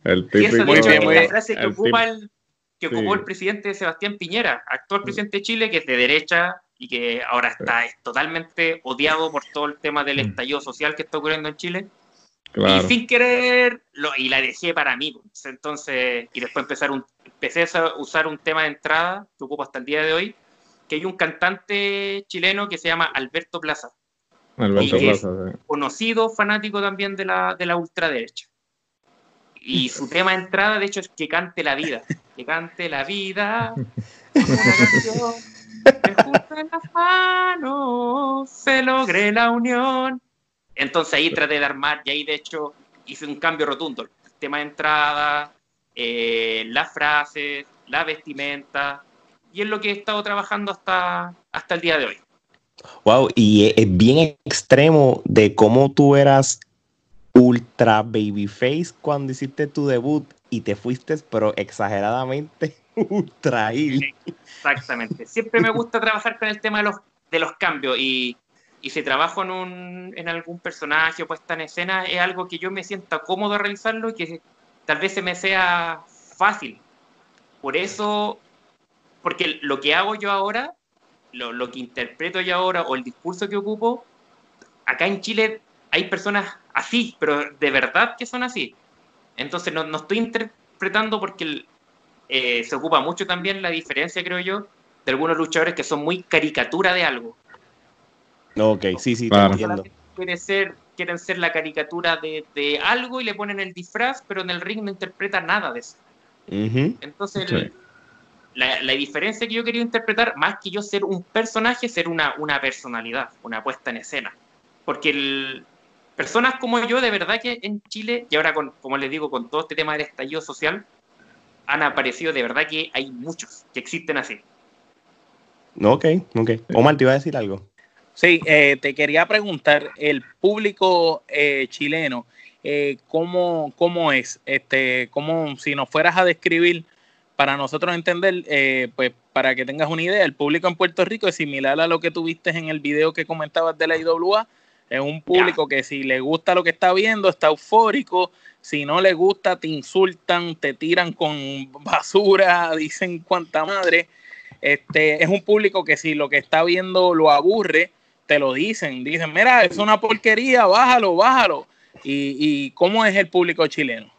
Speaker 4: El
Speaker 3: Y eso
Speaker 4: típico,
Speaker 3: de hecho
Speaker 2: bien,
Speaker 3: es la frase que
Speaker 4: el
Speaker 3: ocupa el que
Speaker 4: Sí.
Speaker 3: ocupó el presidente Sebastián Piñera, actual presidente de Chile, que es de derecha y que ahora está es totalmente odiado por todo el tema del
Speaker 4: Mm.
Speaker 3: estallido social que está ocurriendo en Chile.
Speaker 4: Claro.
Speaker 3: Y sin querer, lo, y la dejé para mí. pues. Entonces, y después empezar un, empecé a usar un tema de entrada que ocupo hasta el día de hoy, que hay un cantante chileno que se llama Alberto Plaza,
Speaker 4: Alberto
Speaker 3: y que-
Speaker 4: Plaza, sí.
Speaker 3: conocido, fanático también de la, de la ultraderecha. Y su tema de entrada, de hecho, es que cante la vida. Que cante la vida. Las manos se logre la unión. Entonces ahí traté de armar y ahí de hecho hice un cambio rotundo. El tema de entrada, eh, las frases, la vestimenta. Y es lo que he estado trabajando hasta, hasta el día de hoy.
Speaker 1: Wow, y es, es bien extremo de cómo tú eras ultra babyface cuando hiciste tu debut y te fuiste, pero exageradamente ultra heel.
Speaker 3: Exactamente. Siempre me gusta trabajar con el tema de los, de los cambios y, y si trabajo en, un, en algún personaje o puesta en escena es algo que yo me sienta cómodo realizarlo y que tal vez se me sea fácil. Por eso, porque lo que hago yo ahora, lo, lo que interpreto yo ahora o el discurso que ocupo, acá en Chile hay personas así, pero de verdad que son así. Entonces no, no estoy interpretando porque el- eh, se ocupa mucho también la diferencia, creo yo, de algunos luchadores que son muy caricatura de algo.
Speaker 1: Ok, sí, sí,
Speaker 4: Claro.
Speaker 1: te entiendo.
Speaker 3: Solamente quiere ser, quieren ser la caricatura de, de, algo y le ponen el disfraz, pero en el ring no interpreta nada de eso. Entonces, la, la, diferencia que yo quería interpretar, más que yo ser un personaje, ser una, una personalidad, una puesta en escena. Porque el, personas como yo, de verdad que en Chile, y ahora, con, como les digo, con todo este tema del estallido social, han aparecido de verdad que hay muchos que existen así.
Speaker 1: Ok, ok. Omar, ¿te iba a decir algo?
Speaker 2: Sí, eh, te quería preguntar, el público eh, chileno, eh, ¿cómo, ¿cómo, es? Este, ¿cómo, si nos fueras a describir, para nosotros entender, eh, pues para que tengas una idea, el público en Puerto Rico es similar a lo que tuviste en el video que comentabas de la IWA, es un público que si le gusta lo que está viendo, está eufórico, si no le gusta, te insultan, te tiran con basura, dicen cuánta madre. Este, es un público que si lo que está viendo lo aburre, te lo dicen, dicen, mira, es una porquería, bájalo, bájalo. ¿Y, cómo es el público chileno?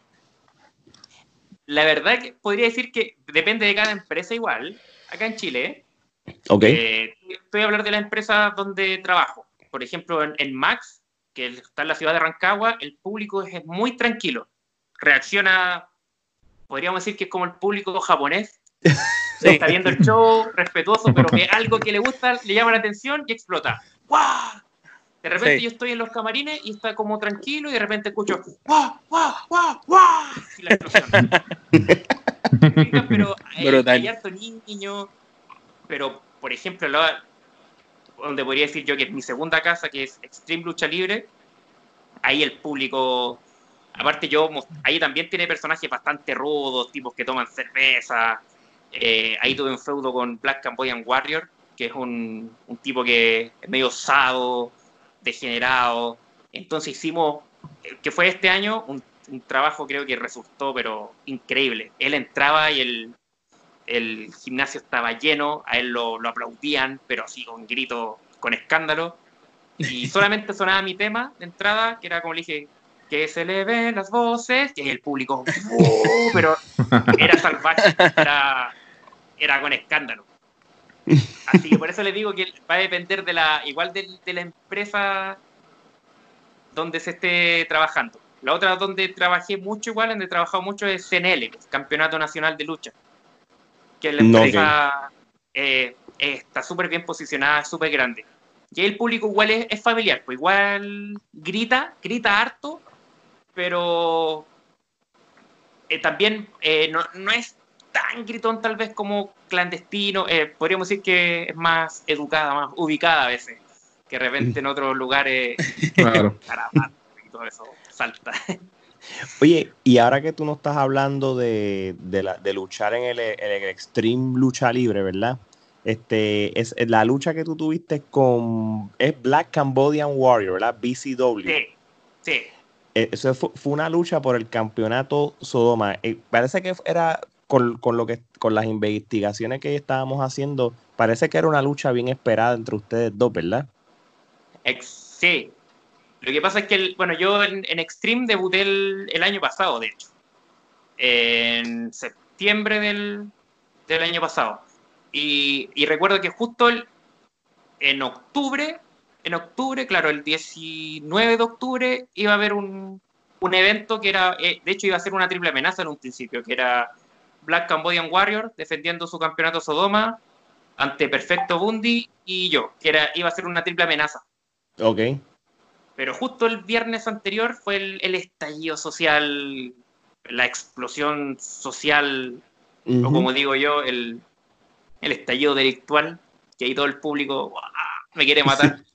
Speaker 3: La verdad que podría decir que depende de cada empresa igual. Acá en Chile, okay. Eh, voy a hablar de la empresa donde trabajo. Por ejemplo, en, Max, que está en la ciudad de Rancagua, el público es, muy tranquilo. Reacciona, podríamos decir que es como el público japonés. Está viendo el show, respetuoso, pero que algo que le gusta le llama la atención y explota. ¡Guau! De repente yo estoy en los camarines y está como tranquilo y de repente escucho ¡Guau! ¡Guau! ¡Guau! ¡Guau! Y la explosión. pero hay, hay harto niño, pero por ejemplo, donde podría decir yo que es mi segunda casa, que es Extreme Lucha Libre, ahí el público, aparte yo, ahí también tiene personajes bastante rudos, tipos que toman cerveza, eh, ahí tuve un feudo con Black Cambodian Warrior, que es un, un tipo que es medio osado, degenerado. Entonces hicimos, que fue este año, un, trabajo creo que resultó, pero increíble. Él entraba y el, el gimnasio estaba lleno, a él lo, lo aplaudían, pero así con grito, con escándalo. Y solamente sonaba mi tema de entrada, que era como le dije, que se le ven las voces, y el público, ¡uh! pero era salvaje, era, era con escándalo. Así que por eso les digo que va a depender de la, igual de, la empresa donde se esté trabajando. La otra donde trabajé mucho igual, donde he trabajado mucho es CNL, Campeonato Nacional de Lucha. Que la empresa eh, está súper bien posicionada, súper grande. Y el público igual es, familiar, pues igual grita, grita harto, pero eh, también eh, no, no es tan gritón tal vez como clandestino, eh, podríamos decir que es más educada, más ubicada a veces, que de repente en otros lugares, claro. y todo eso salta.
Speaker 1: Oye, y ahora que tú no estás hablando de, de, luchar en el, Extreme Lucha Libre, ¿verdad? Este, es la lucha que tú tuviste con, es Black Cambodian Warrior, ¿verdad? BCW.
Speaker 3: Sí, sí.
Speaker 1: Eh, eso fue, una lucha por el campeonato Sodoma. Eh, parece que era con, lo que, con las investigaciones que estábamos haciendo, parece que era una lucha bien esperada entre ustedes dos, ¿verdad?
Speaker 3: Sí. Lo que pasa es que, bueno, yo en, Extreme debuté el, año pasado, de hecho. En septiembre del, año pasado. Y, recuerdo que justo en octubre, en octubre, claro, el 19 de octubre iba a haber un, un evento que era, eh, de hecho iba a ser una triple amenaza en un principio, que era Black Cambodian Warrior defendiendo su campeonato Sodoma ante Perfecto Bundy y yo, que era, iba a ser una triple amenaza.
Speaker 1: Ok.
Speaker 3: Pero justo el viernes anterior fue el, estallido social, la explosión social, o como digo yo, el, estallido delictual, que ahí todo el público me quiere matar.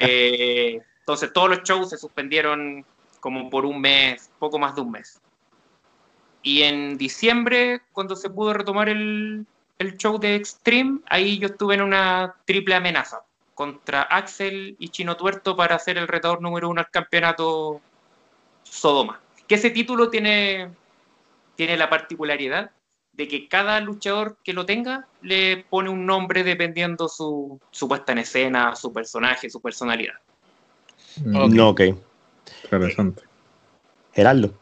Speaker 3: Eh, entonces todos los shows se suspendieron como por un mes, poco más de un mes. Y en diciembre, cuando se pudo retomar el, show de Extreme, ahí yo estuve en una triple amenaza contra Axel y Chino Tuerto para hacer el retador número uno al campeonato Sodoma. Que ese título tiene, tiene la particularidad de que cada luchador que lo tenga le pone un nombre dependiendo su, su puesta en escena, su personaje, su personalidad.
Speaker 1: Mm, ok.
Speaker 4: Interesante.
Speaker 1: Gerardo.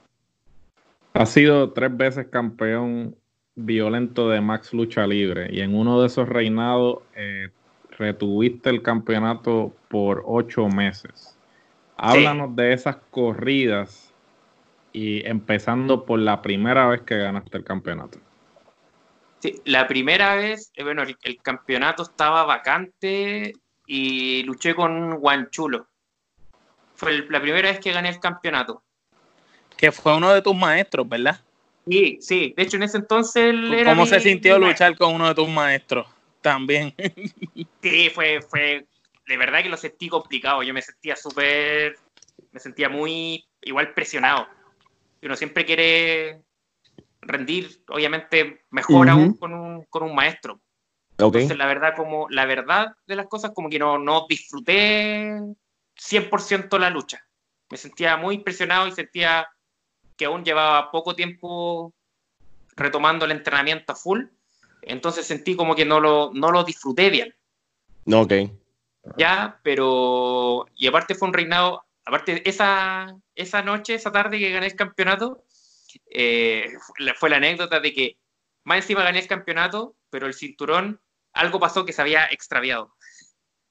Speaker 4: Ha sido tres veces campeón violento de Max Lucha Libre y en uno de esos reinados eh, retuviste el campeonato por ocho meses. Háblanos de esas corridas y empezando por la primera vez que ganaste el campeonato.
Speaker 3: Sí, la primera vez, eh, bueno, el, campeonato estaba vacante y luché con Guanchulo. Fue la primera vez que gané el campeonato.
Speaker 2: Que fue uno de tus maestros, ¿verdad?
Speaker 3: Sí, sí. De hecho, en ese entonces
Speaker 2: ¿Cómo se sintió luchar con uno de tus maestros? También.
Speaker 3: sí, fue, fue. De verdad que lo sentí complicado. Yo me sentía súper. Me sentía muy. Igual presionado. Uno siempre quiere rendir, obviamente, mejor aún con un, con un maestro. Entonces, la verdad, como, la verdad de las cosas, como que no, no disfruté 100% la lucha. Me sentía muy impresionado y sentía que aún llevaba poco tiempo retomando el entrenamiento a full, entonces sentí como que no lo, no lo disfruté bien.
Speaker 1: Ok.
Speaker 3: Ya, pero. Y aparte fue un reinado. Aparte, esa, esa noche, esa tarde que gané el campeonato, eh, fue la anécdota de que más encima gané el campeonato, pero el cinturón, algo pasó que se había extraviado.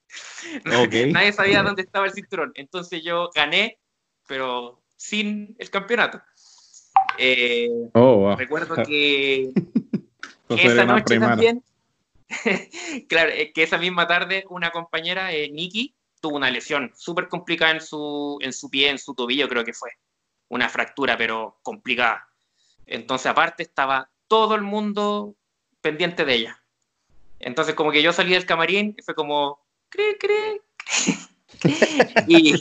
Speaker 3: Nadie sabía dónde estaba el cinturón. Entonces yo gané, pero sin el campeonato. Eh, oh, recuerdo que, esa noche también, claro, eh, que esa misma tarde una compañera, eh, Nikki, tuvo una lesión súper complicada en su, en su pie, en su tobillo creo que fue. Una fractura, pero complicada. Entonces aparte estaba todo el mundo pendiente de ella. Entonces como que yo salí del camarín y fue como, cree, cree. y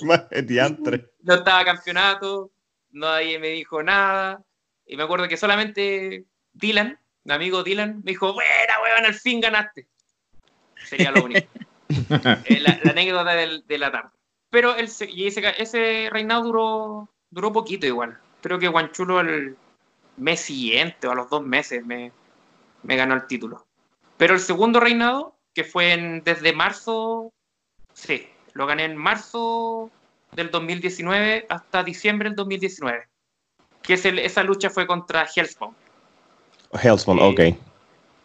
Speaker 3: no estaba campeonato, nadie me dijo nada. Y me acuerdo que solamente Dylan, mi amigo Dylan, me dijo, buena, weón, al fin ganaste. Sería lo único. Eh, la, anécdota de la tarde. Pero el, y ese, ese, reinado duró, duró poquito igual. Creo que Guanchulo el mes siguiente o a los dos meses me, me ganó el título. Pero el segundo reinado, que fue en, desde marzo, sí, lo gané en marzo del 2019 hasta diciembre del 2019. Que es esa lucha fue contra Hellspawn.
Speaker 1: Hellspawn, ok.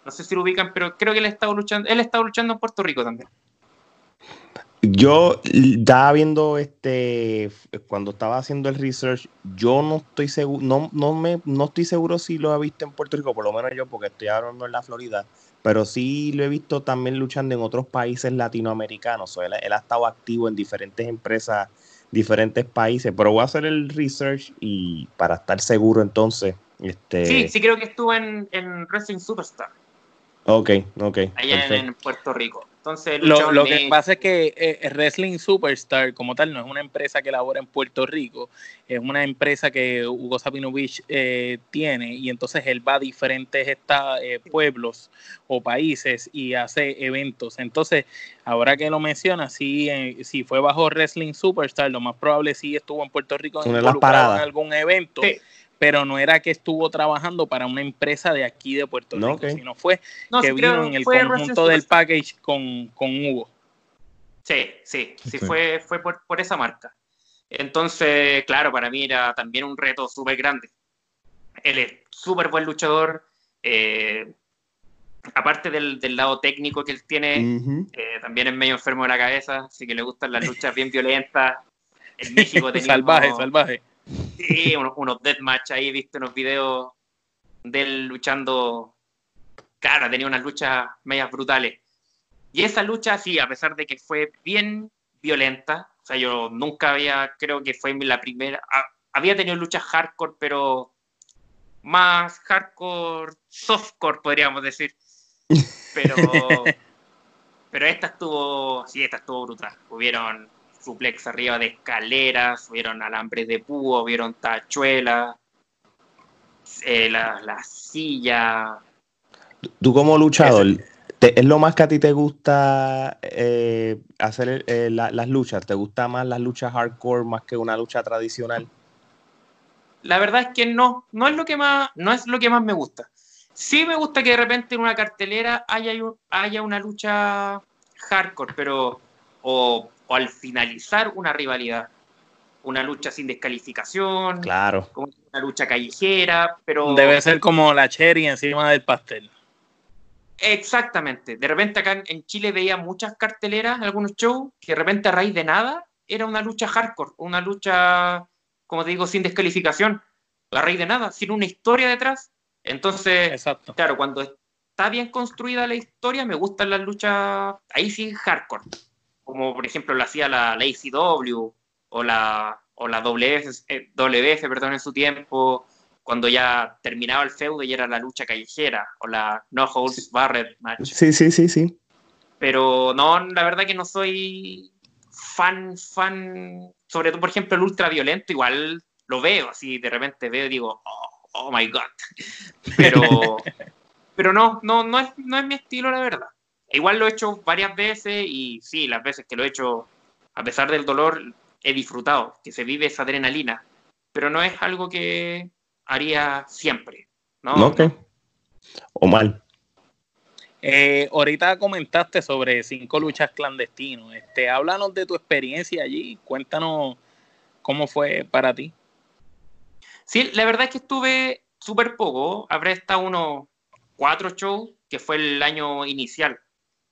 Speaker 3: No sé si lo ubican, pero creo que él estaba luchando, él estaba luchando en Puerto Rico también.
Speaker 1: Yo estaba viendo este cuando estaba haciendo el research, yo no estoy seguro, no, no me no estoy seguro si lo he visto en Puerto Rico, por lo menos yo, porque estoy hablando en la Florida, pero sí lo he visto también luchando en otros países latinoamericanos. él, ha estado activo en diferentes empresas, diferentes países, pero voy a hacer el research y para estar seguro entonces. Este...
Speaker 3: Sí, sí creo que estuvo en, en Wrestling Superstar.
Speaker 1: Ok, ok.
Speaker 3: Allá en Puerto Rico. Entonces,
Speaker 2: lo, que pasa es que eh, Wrestling Superstar, como tal, no es una empresa que elabora en Puerto Rico, es una empresa que Hugo Sabinovich eh, tiene y entonces él va a diferentes eh, pueblos o países y hace eventos. Entonces, ahora que lo menciona, si, si fue bajo Wrestling Superstar, lo más probable sí estuvo en Puerto Rico
Speaker 1: en, en
Speaker 2: algún evento pero no era que estuvo trabajando para una empresa de aquí de Puerto Rico, sino fue que vino en el conjunto del package con, con, Hugo.
Speaker 3: Sí, sí, sí, fue, fue por, por, esa marca. Entonces, claro, para mí era también un reto súper grande. Él es súper buen luchador. Eh, aparte del, del, lado técnico que él tiene, eh, también es medio enfermo de la cabeza, así que le gustan las luchas bien violentas. En México tenía
Speaker 2: salvaje, salvaje.
Speaker 3: Sí, unos, unos deathmatch ahí, viste unos videos de él luchando. Claro, tenía unas luchas medias brutales. Y esa lucha, sí, a pesar de que fue bien violenta, o sea, yo nunca había, creo que fue la primera, había tenido luchas hardcore, pero más hardcore, softcore, podríamos decir. Pero, pero esta estuvo, sí, esta estuvo brutal. Hubieron suplex arriba de escaleras, vieron alambres de púo, vieron tachuelas, eh, la, silla.
Speaker 1: Tú como luchador, ¿es lo más que a ti te gusta eh, hacer eh, las luchas? ¿Te gusta más las luchas hardcore más que una lucha tradicional?
Speaker 3: La verdad es que no, no es lo que más, no es lo que más me gusta. Sí me gusta que de repente en una cartelera haya, haya una lucha hardcore, pero o o al finalizar una rivalidad. Una lucha sin descalificación.
Speaker 1: Claro.
Speaker 3: Como una lucha callejera, pero.
Speaker 2: Debe ser como la cherry encima del pastel.
Speaker 3: Exactamente. De repente acá en Chile veía muchas carteleras, algunos shows, que de repente a raíz de nada era una lucha hardcore, una lucha, como te digo, sin descalificación, a raíz de nada, sin una historia detrás. Entonces,
Speaker 2: Exacto.
Speaker 3: claro, cuando está bien construida la historia, me gustan las luchas, ahí sí, hardcore. Como por ejemplo lo hacía la, la ACW o la, o la WF, eh, WF, perdón, en su tiempo, cuando ya terminaba el feudo y era la lucha callejera, o la No Holds Barred match.
Speaker 1: Sí, sí, sí, sí.
Speaker 3: Pero no, la verdad que no soy fan, fan, sobre todo, por ejemplo, el ultraviolento, igual lo veo, así de repente veo y digo, oh, oh my god. Pero, pero no, no, no es, no es mi estilo, la verdad. Igual lo he hecho varias veces y sí, las veces que lo he hecho, a pesar del dolor, he disfrutado, que se vive esa adrenalina. Pero no es algo que haría siempre. ¿no?
Speaker 1: Ok. O mal.
Speaker 2: Eh, ahorita comentaste sobre cinco luchas clandestinos. Este, háblanos de tu experiencia allí. Cuéntanos cómo fue para ti.
Speaker 3: Sí, la verdad es que estuve súper poco. Habré estado unos cuatro shows, que fue el año inicial.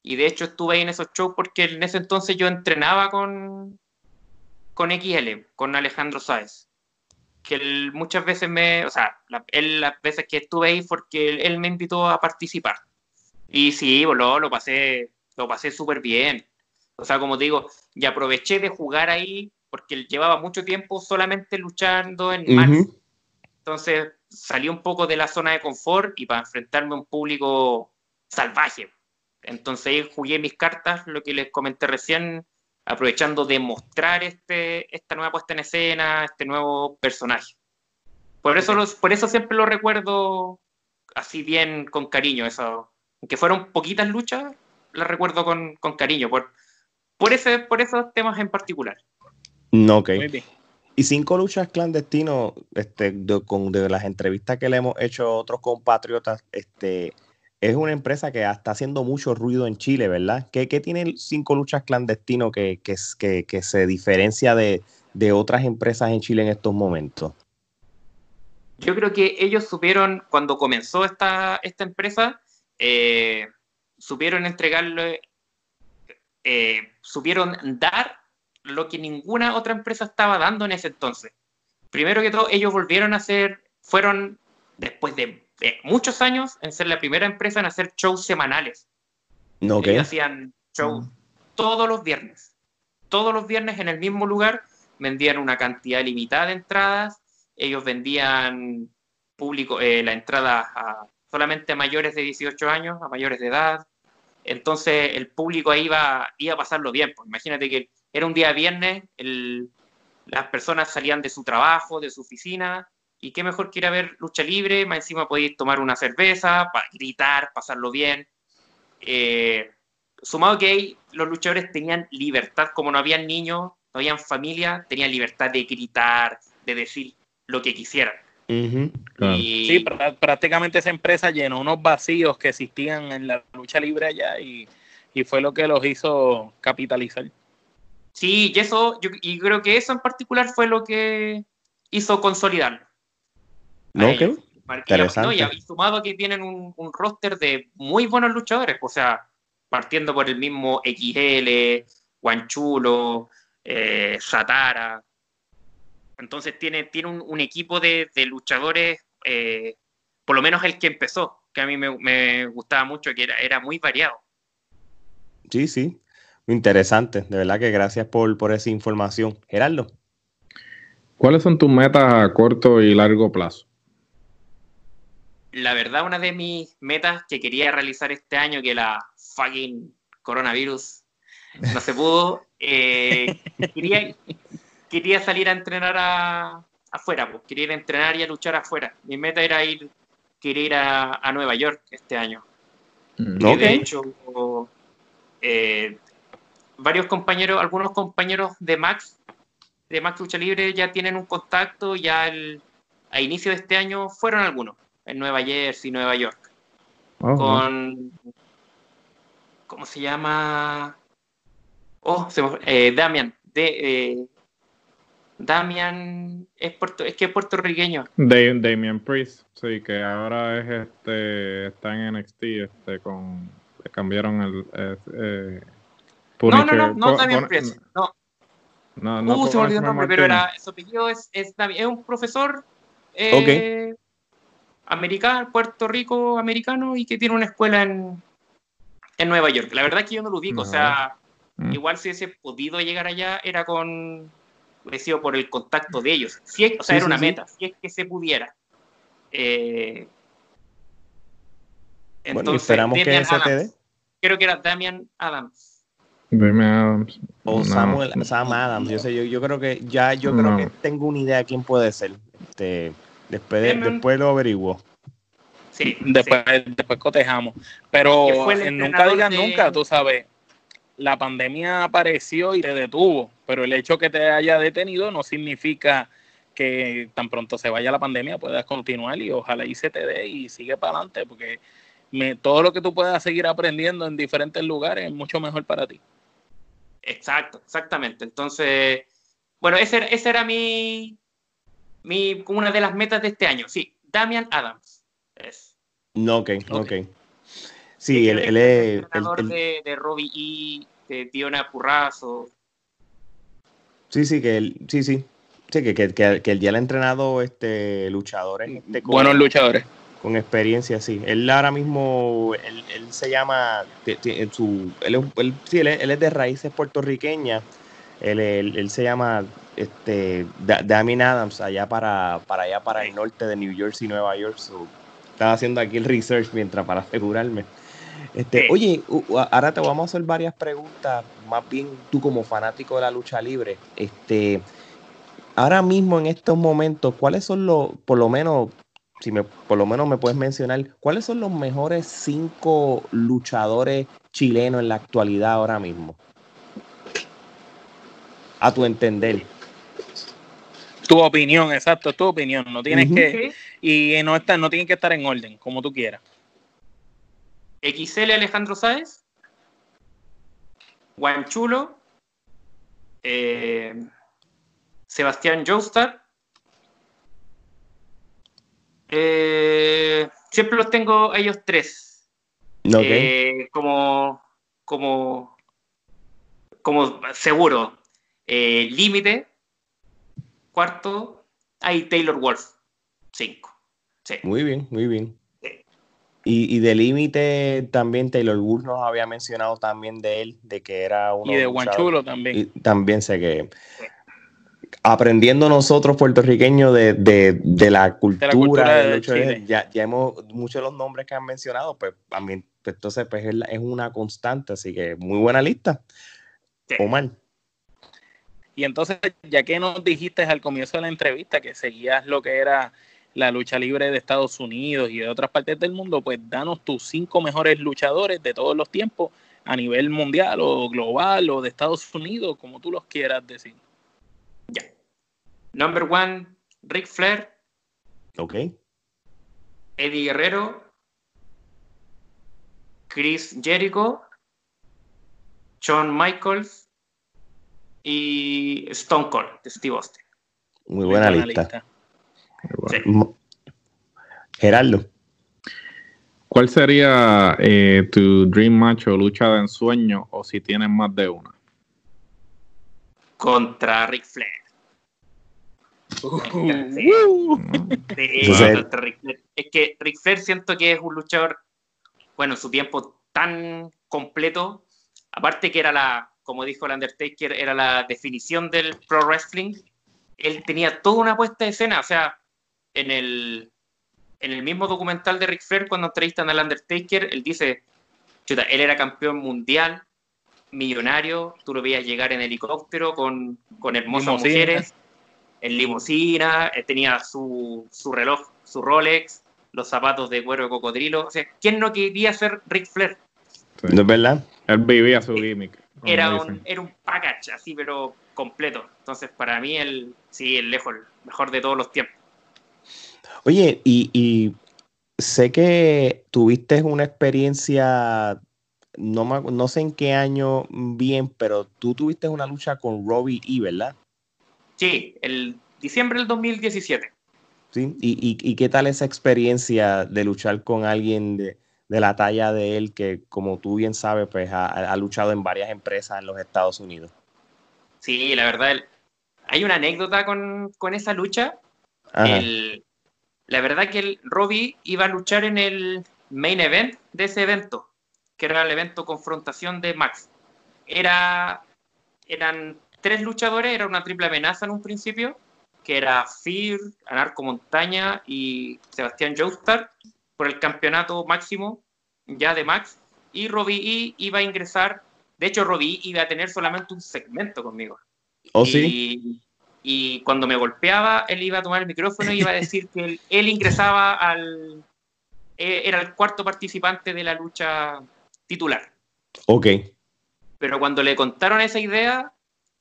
Speaker 3: Y de hecho estuve ahí en esos shows porque en ese entonces yo entrenaba con, con XL, con Alejandro Sáez. Que él muchas veces me, o sea, la, él las veces que estuve ahí porque él, él me invitó a participar. Y sí, lo, lo pasé, lo pasé súper bien. O sea, como te digo, y aproveché de jugar ahí porque él llevaba mucho tiempo solamente luchando en Max.
Speaker 1: Ujú.
Speaker 3: Entonces salí un poco de la zona de confort y para enfrentarme a un público salvaje. Entonces ahí jugué mis cartas, lo que les comenté recién, aprovechando de mostrar este, esta nueva puesta en escena, este nuevo personaje. Por eso, los, por eso siempre lo recuerdo así bien con cariño. Eso, aunque fueron poquitas luchas, las recuerdo con, con cariño, por, por, ese, por esos temas en particular.
Speaker 1: No, ok.
Speaker 2: Muy bien.
Speaker 1: Y cinco luchas clandestinos, este, de, con, de las entrevistas que le hemos hecho a otros compatriotas, este, es una empresa que está haciendo mucho ruido en Chile, ¿verdad? ¿Qué, tiene cinco luchas clandestinos que, se diferencia de, otras empresas en Chile en estos momentos?
Speaker 3: Yo creo que ellos supieron, cuando comenzó esta, empresa, eh, supieron entregarle, eh, supieron dar lo que ninguna otra empresa estaba dando en ese entonces. Primero que todo, ellos volvieron a hacer, fueron después de, de muchos años en ser la primera empresa en hacer shows semanales.
Speaker 1: No, ok.
Speaker 3: Ellos hacían shows todos los viernes. Todos los viernes en el mismo lugar vendían una cantidad limitada de entradas. Ellos vendían público eh, la entrada a solamente a mayores de 18 años, a mayores de edad. Entonces el público ahí iba, iba a pasarlo bien. Pues imagínate que era un día viernes, el, las personas salían de su trabajo, de su oficina, y qué mejor que ir a ver lucha libre, más encima podéis tomar una cerveza, pa gritar, pasarlo bien. Eh, sumado que ahí los luchadores tenían libertad, como no habían niños, no habían familia, tenían libertad de gritar, de decir lo que quisieran.
Speaker 1: Ujú.
Speaker 4: Claro.
Speaker 3: Y,
Speaker 2: Sí, prá- prácticamente esa empresa llenó unos vacíos que existían en la lucha libre allá y, y fue lo que los hizo capitalizar.
Speaker 3: sí, y eso, yo, y creo que eso en particular fue lo que hizo consolidarlo.
Speaker 1: No, Interesante.
Speaker 3: no, y, y sumado a que tienen un, un roster de muy buenos luchadores, o sea, partiendo por el mismo XL, Guanchulo, eh, Satara. Entonces tiene, tiene un, un equipo de, de luchadores, eh, por lo menos el que empezó, que a mí me, me gustaba mucho, que era, era muy variado.
Speaker 1: Sí, sí. Interesante. De verdad que gracias por, por esa información. Gerardo.
Speaker 4: ¿Cuáles son tus metas a corto y largo plazo?
Speaker 3: La verdad, una de mis metas que quería realizar este año, que la fucking coronavirus no se pudo, eh, quería, quería salir a entrenar a- afuera, pues, quería ir a entrenar y a luchar afuera. Mi meta era ir, quería ir a, a Nueva York este año.
Speaker 1: No.
Speaker 3: Y
Speaker 1: Ok.
Speaker 3: de hecho, eh, varios compañeros, algunos compañeros de Max, de Max Lucha Libre, ya tienen un contacto, ya el- a inicio de este año fueron algunos, en Nueva Jersey, Nueva York,
Speaker 4: Oh,
Speaker 3: con, ¿cómo se llama? Oh, se me eh, Damian, de, eh, Damian es, puerto, es que es puertorriqueño.
Speaker 4: Da- Damian Priest, sí, que ahora es este, está en NXT, este, con, le cambiaron el, eh, eh,
Speaker 3: No, no, no, no Damian Priest, no, No, no uh, se me olvidó el nombre, pero era, su apellido es, es, es un profesor eh, americano, Puerto Rico americano y que tiene una escuela en, en Nueva York. La verdad es que yo no lo ubico, o sea, mm. igual si hubiese podido llegar allá era con, sido por el contacto de ellos. Si o sea, era una meta, si es que se pudiera. Eh,
Speaker 1: entonces, bueno, esperamos que se te dé.
Speaker 3: Creo que era Damian Adams.
Speaker 4: Damian Adams.
Speaker 1: O Samuel, Sam Adams. Yo, sé, yo, yo, creo que ya yo creo que tengo una idea de quién puede ser. Este, después, después lo averiguo.
Speaker 2: Sí, después, después cotejamos. Pero nunca digas nunca, tú sabes. La pandemia apareció y te detuvo, pero el hecho que te haya detenido no significa que tan pronto se vaya la pandemia puedas continuar y ojalá y se te dé y sigue para adelante, porque todo lo que tú puedas seguir aprendiendo en diferentes lugares es mucho mejor para ti.
Speaker 3: Exacto, exactamente. Entonces, bueno, ese, ese era mi, mi, una de las metas de este año. Sí, Damian Adams. Es.
Speaker 1: No, ok, ok. Sí, él, es...
Speaker 3: El, de, de Robbie E, de Diona Purrazo.
Speaker 1: Sí, sí, que él, sí, sí. Sí, que, que, que, que él ya le ha entrenado este, luchadores.
Speaker 2: Este, Buenos luchadores
Speaker 1: con experiencia, sí. Él ahora mismo, él, se llama, su, él, él, sí, él, es de raíces puertorriqueñas. Él, él, se llama este, Damien Adams, allá para, para allá para el norte de New Jersey, Nueva York. estaba haciendo aquí el research mientras para asegurarme. Este, Oye, ahora te vamos a hacer varias preguntas, más bien tú como fanático de la lucha libre. Este, ahora mismo en estos momentos, ¿cuáles son los, por lo menos, si me, por lo menos me puedes mencionar, ¿cuáles son los mejores cinco luchadores chilenos en la actualidad ahora mismo? A tu entender.
Speaker 2: Tu opinión, exacto, tu opinión. No tienes que. Y no, está, no tienen que estar en orden, como tú quieras.
Speaker 3: XL Alejandro Sáez. Guanchulo. Eh, Sebastián Joestar eh, siempre los tengo ellos tres. Eh, como, como, como seguro. Eh, límite, cuarto, hay Taylor Wolf, cinco.
Speaker 1: Muy bien, muy bien. Y, de límite también Taylor Wolf nos había mencionado también de él, de que era uno.
Speaker 2: Y de Guanchulo también. Y
Speaker 1: también sé que aprendiendo nosotros puertorriqueños de, la cultura, de ya, ya, hemos, muchos de los nombres que han mencionado, pues también, pues, entonces pues es, una constante, así que muy buena lista. Omar.
Speaker 2: Y entonces, ya que nos dijiste al comienzo de la entrevista que seguías lo que era la lucha libre de Estados Unidos y de otras partes del mundo, pues danos tus cinco mejores luchadores de todos los tiempos a nivel mundial o global o de Estados Unidos, como tú los quieras decir.
Speaker 3: Ya. Number one, Ric Flair.
Speaker 1: Ok.
Speaker 3: Eddie Guerrero. Chris Jericho. Shawn Michaels. Y Stone Cold de Steve Austin.
Speaker 1: Muy buena, lista. Gerardo.
Speaker 4: ¿Cuál sería eh, tu dream match o lucha de ensueño o si tienes más de una?
Speaker 3: contra Ric Flair. Es que Ric Flair siento que es un luchador, bueno, en su tiempo tan completo, aparte que era la, como dijo el Undertaker, era la definición del pro wrestling, él tenía toda una puesta de escena, o sea, en el, en el mismo documental de Ric Flair, cuando entrevistan al Undertaker, él dice, chuta, él era campeón mundial, millonario, tú lo veías llegar en helicóptero con, con hermosas mujeres, en limusina, eh, tenía su, su, reloj, su Rolex, los zapatos de cuero de cocodrilo. O sea, ¿quién no quería ser Ric Flair?
Speaker 1: ¿No es verdad?
Speaker 4: Él vivía su gimmick.
Speaker 3: Era un, era un package así, pero completo. Entonces, para mí, él, sí, el lejos, el mejor de todos los tiempos.
Speaker 1: Oye, y, y sé que tuviste una experiencia no, no sé en qué año bien, pero tú tuviste una lucha con Robbie E, ¿verdad?
Speaker 3: Sí, el diciembre del 2017.
Speaker 1: Sí, ¿Y, qué tal esa experiencia de luchar con alguien de, la talla de él que, como tú bien sabes, pues ha, luchado en varias empresas en los Estados Unidos?
Speaker 3: Sí, la verdad, hay una anécdota con, esa lucha. la verdad que el Robbie iba a luchar en el main event de ese evento, que era el evento confrontación de Max. Era, eran tres luchadores, era una triple amenaza en un principio, que era Fear, Anarco Montaña y Sebastián Joestar por el campeonato máximo ya de Max. Y Robbie E iba a ingresar, de hecho Robbie E iba a tener solamente un segmento conmigo.
Speaker 1: ¿Oh,
Speaker 3: y,
Speaker 1: sí?
Speaker 3: Y cuando me golpeaba, él iba a tomar el micrófono y iba a decir que él, ingresaba al... Eh, era el cuarto participante de la lucha titular.
Speaker 1: Ok.
Speaker 3: Pero cuando le contaron esa idea,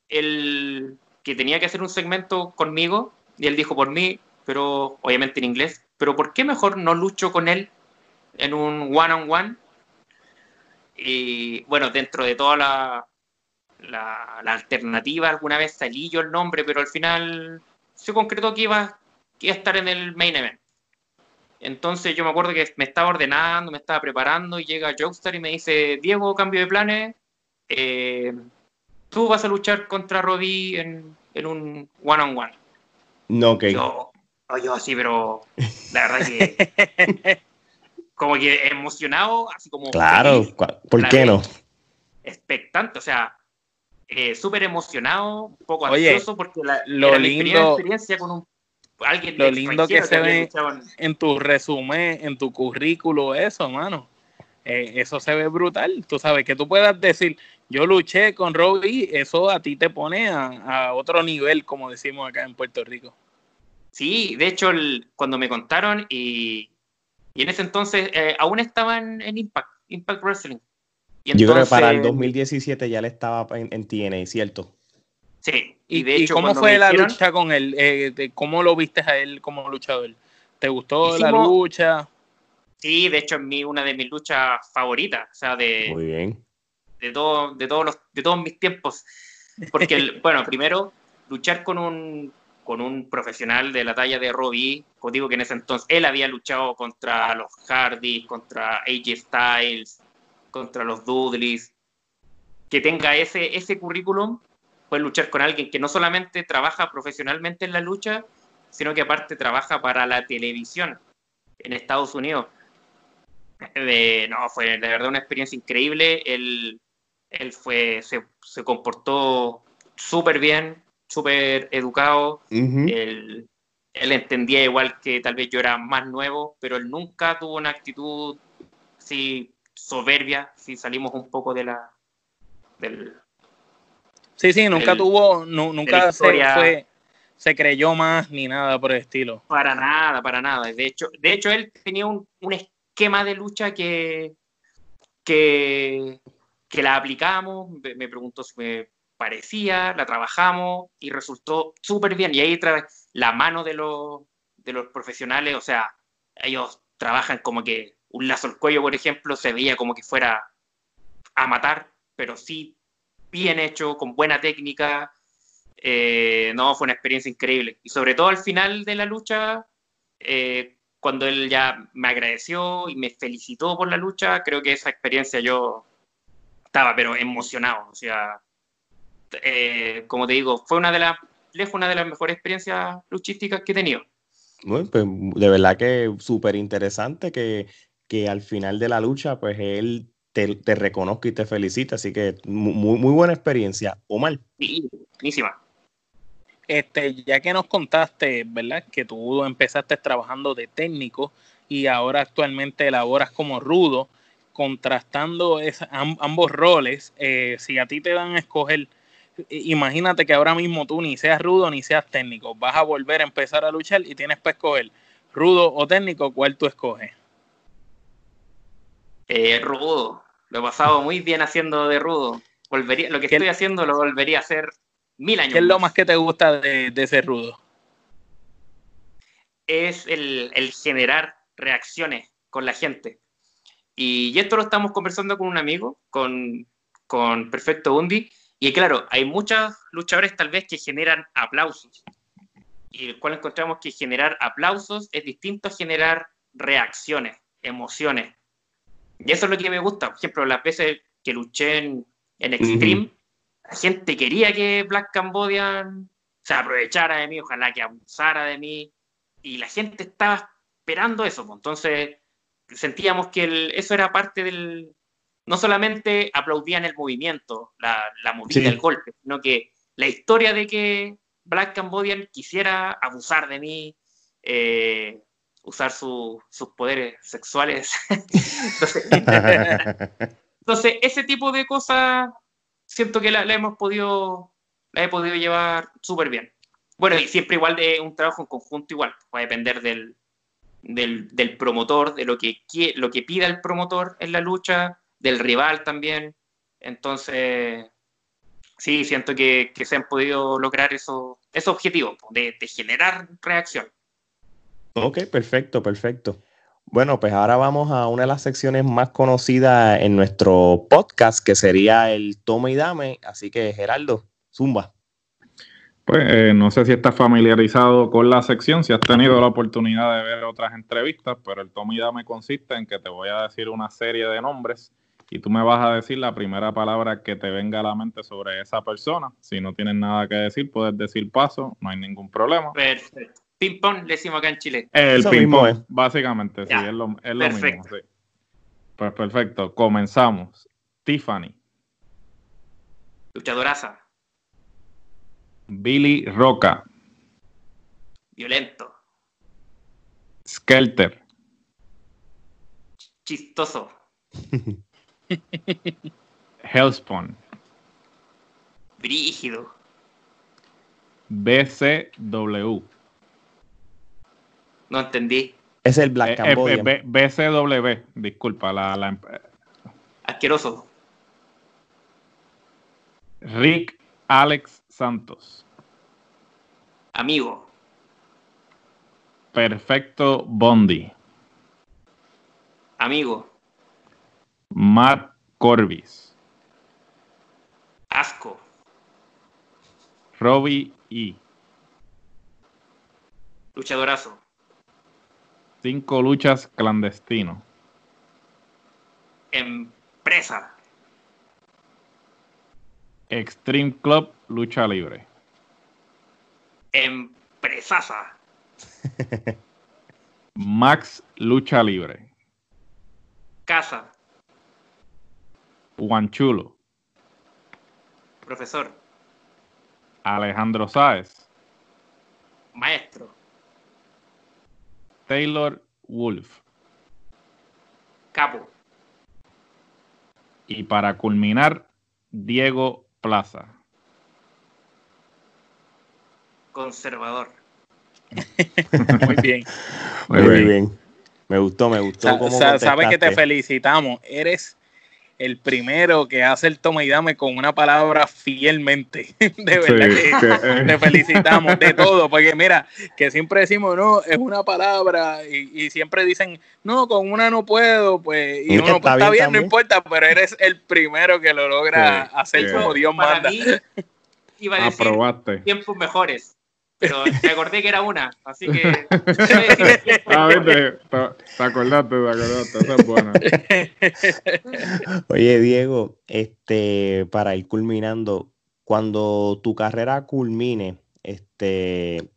Speaker 3: el que tenía que hacer un segmento conmigo, y él dijo por mí, pero obviamente en inglés, pero ¿por qué mejor no lucho con él en un one-on-one? Y bueno, dentro de toda la, la, alternativa, alguna vez salí yo el nombre, pero al final se concretó que iba, que iba a estar en el main event. Entonces yo me acuerdo que me estaba ordenando, me estaba preparando y llega Jokestar y me dice, Diego, cambio de planes, eh, tú vas a luchar contra Roddy en, un one-on-one.
Speaker 1: No, ok.
Speaker 3: Yo, yo así, pero la verdad que como que emocionado, así como...
Speaker 1: Claro, ¿por qué no?
Speaker 3: Expectante, o sea, eh, súper emocionado, un poco ansioso porque la,
Speaker 2: lo
Speaker 3: era
Speaker 2: lindo,
Speaker 3: experiencia con un, alguien
Speaker 2: Lo lindo que se ve en... tu resumen, en tu currículo, eso, mano. Eh, eso se ve brutal. Tú sabes que tú puedas decir, yo luché con Robbie, eso a ti te pone a, otro nivel, como decimos acá en Puerto Rico.
Speaker 3: Sí, de hecho, cuando me contaron, y, y en ese entonces eh, aún estaba en, Impact, Impact Wrestling.
Speaker 1: yo creo que para el 2017 ya le estaba en, TNA, ¿cierto?
Speaker 3: Sí,
Speaker 2: y de hecho. cómo fue la lucha con él? Eh, ¿Cómo lo viste a él como luchador? ¿Te gustó la lucha?
Speaker 3: Sí, de hecho es mi, una de mis luchas favoritas, o sea, de,
Speaker 1: Muy bien.
Speaker 3: de, todo, de, todos los, de todos mis tiempos. Porque, bueno, primero, luchar con un, con un profesional de la talla de Robbie, os digo que en ese entonces él había luchado contra los Hardy, contra AJ Styles, contra los Dudleys, que tenga ese, ese currículum, puede luchar con alguien que no solamente trabaja profesionalmente en la lucha, sino que aparte trabaja para la televisión en Estados Unidos. Eh, no, fue de verdad una experiencia increíble. Él, él fue, se, se comportó súper bien, súper educado. él, él, entendía igual que tal vez yo era más nuevo, pero él nunca tuvo una actitud así soberbia, si salimos un poco de la... Del,
Speaker 2: sí, sí, nunca tuvo, nunca se, fue, se creyó más ni nada por el estilo.
Speaker 3: Para nada, para nada. De hecho, de hecho él tenía un, un esquema de lucha que, que, que la aplicamos, me preguntó si me parecía, la trabajamos y resultó súper bien. Y ahí la mano de los, de los profesionales, o sea, ellos trabajan como que un lazo al cuello, por ejemplo, se veía como que fuera a matar, pero sí bien hecho, con buena técnica. Eh, no, fue una experiencia increíble. Y sobre todo al final de la lucha, eh, cuando él ya me agradeció y me felicitó por la lucha, creo que esa experiencia yo estaba pero emocionado, o sea, eh, como te digo, fue una de las, lejos una de las mejores experiencias luchísticas que he tenido.
Speaker 1: Bueno, pues de verdad que súper interesante que, que, al final de la lucha, pues él te, te reconozca y te felicita, así que muy, muy buena experiencia. Omar.
Speaker 3: Sí, buenísima.
Speaker 2: Este, ya que nos contaste, ¿verdad? Que tú empezaste trabajando de técnico y ahora actualmente elaboras como rudo, contrastando ambos roles, eh, si a ti te dan a escoger, imagínate que ahora mismo tú ni seas rudo ni seas técnico, vas a volver a empezar a luchar y tienes que escoger rudo o técnico, ¿cuál tú escoges?
Speaker 3: Eh, rudo, lo he pasado muy bien haciendo de rudo. Volvería, lo que estoy haciendo lo volvería a hacer mil años.
Speaker 2: ¿Qué es lo más que te gusta de, de ser rudo?
Speaker 3: Es el, generar reacciones con la gente. Y, esto lo estamos conversando con un amigo, con, con Perfecto Undi. Y claro, hay muchos luchadores tal vez que generan aplausos. Y el cual encontramos que generar aplausos es distinto a generar reacciones, emociones. Y eso es lo que me gusta. Por ejemplo, las veces que luché en, en Extreme, la gente quería que Black Cambodian se aprovechara de mí, ojalá que abusara de mí, y la gente estaba esperando eso, pues. entonces sentíamos que eso era parte del, no solamente aplaudían el movimiento, la, la movida, el golpe, sino que la historia de que Black Cambodian quisiera abusar de mí, eh, usar sus poderes sexuales. entonces, ese tipo de cosas siento que la, hemos podido, la he podido llevar súper bien. Bueno, y siempre igual de un trabajo en conjunto igual, va a depender del, del, promotor, de lo que, lo que pida el promotor en la lucha, del rival también. Entonces, sí, siento que, se han podido lograr esos, esos objetivos, de, de generar reacción.
Speaker 1: Ok, perfecto, perfecto. Bueno, pues ahora vamos a una de las secciones más conocidas en nuestro podcast, que sería el toma y dame. Así que, Geraldo, zumba.
Speaker 4: Pues eh, no sé si estás familiarizado con la sección, si has tenido la oportunidad de ver otras entrevistas, pero el toma y dame consiste en que te voy a decir una serie de nombres y tú me vas a decir la primera palabra que te venga a la mente sobre esa persona. Si no tienes nada que decir, puedes decir paso, no hay ningún problema.
Speaker 3: Perfecto. Ping-pong le decimos acá en Chile.
Speaker 4: El ping-pong, básicamente, sí, es lo, es lo mismo. Sí. Pues perfecto, comenzamos. Tiffany.
Speaker 3: Luchadoraza.
Speaker 4: Billy Roca.
Speaker 3: Violento.
Speaker 4: Skelter.
Speaker 3: Chistoso.
Speaker 4: Hellspawn.
Speaker 3: Brígido.
Speaker 4: BCW.
Speaker 3: No entendí.
Speaker 1: Es el Black eh,
Speaker 4: eh BCW, disculpa, la, la...
Speaker 3: Asqueroso.
Speaker 4: Rick Alex Santos.
Speaker 3: Amigo.
Speaker 4: Perfecto Bondi.
Speaker 3: Amigo.
Speaker 4: Matt Corbis.
Speaker 3: Asco.
Speaker 4: Robbie E.
Speaker 3: Luchadorazo.
Speaker 4: Cinco luchas clandestino.
Speaker 3: Empresa.
Speaker 4: Extreme Club Lucha Libre.
Speaker 3: Empresasa.
Speaker 4: Max Lucha Libre.
Speaker 3: Casa.
Speaker 4: Chulo.
Speaker 3: Profesor.
Speaker 4: Alejandro Sáez.
Speaker 3: Maestro.
Speaker 4: Taylor Wolf.
Speaker 3: Capo.
Speaker 4: Y para culminar, Diego Plaza.
Speaker 3: Conservador.
Speaker 2: Muy bien.
Speaker 1: Muy, bien. Me gustó, me gustó.
Speaker 2: Sabes que te felicitamos. Eres el primero que hace el toma y dame con una palabra fielmente. De verdad que te felicitamos de todo, porque mira, que siempre decimos, no, es una palabra, y, siempre dicen, no, con una no puedo, pues, y uno, pues, está, bien, no importa, pero eres el primero que lo logra hacer como Dios manda.
Speaker 3: iba a decir tiempos mejores pero te acordé que era una, así que.
Speaker 4: ah, vete, te, acordaste, te acordaste, esa es buena.
Speaker 1: Oye, Diego, este, para ir culminando, cuando tu carrera culmine, este,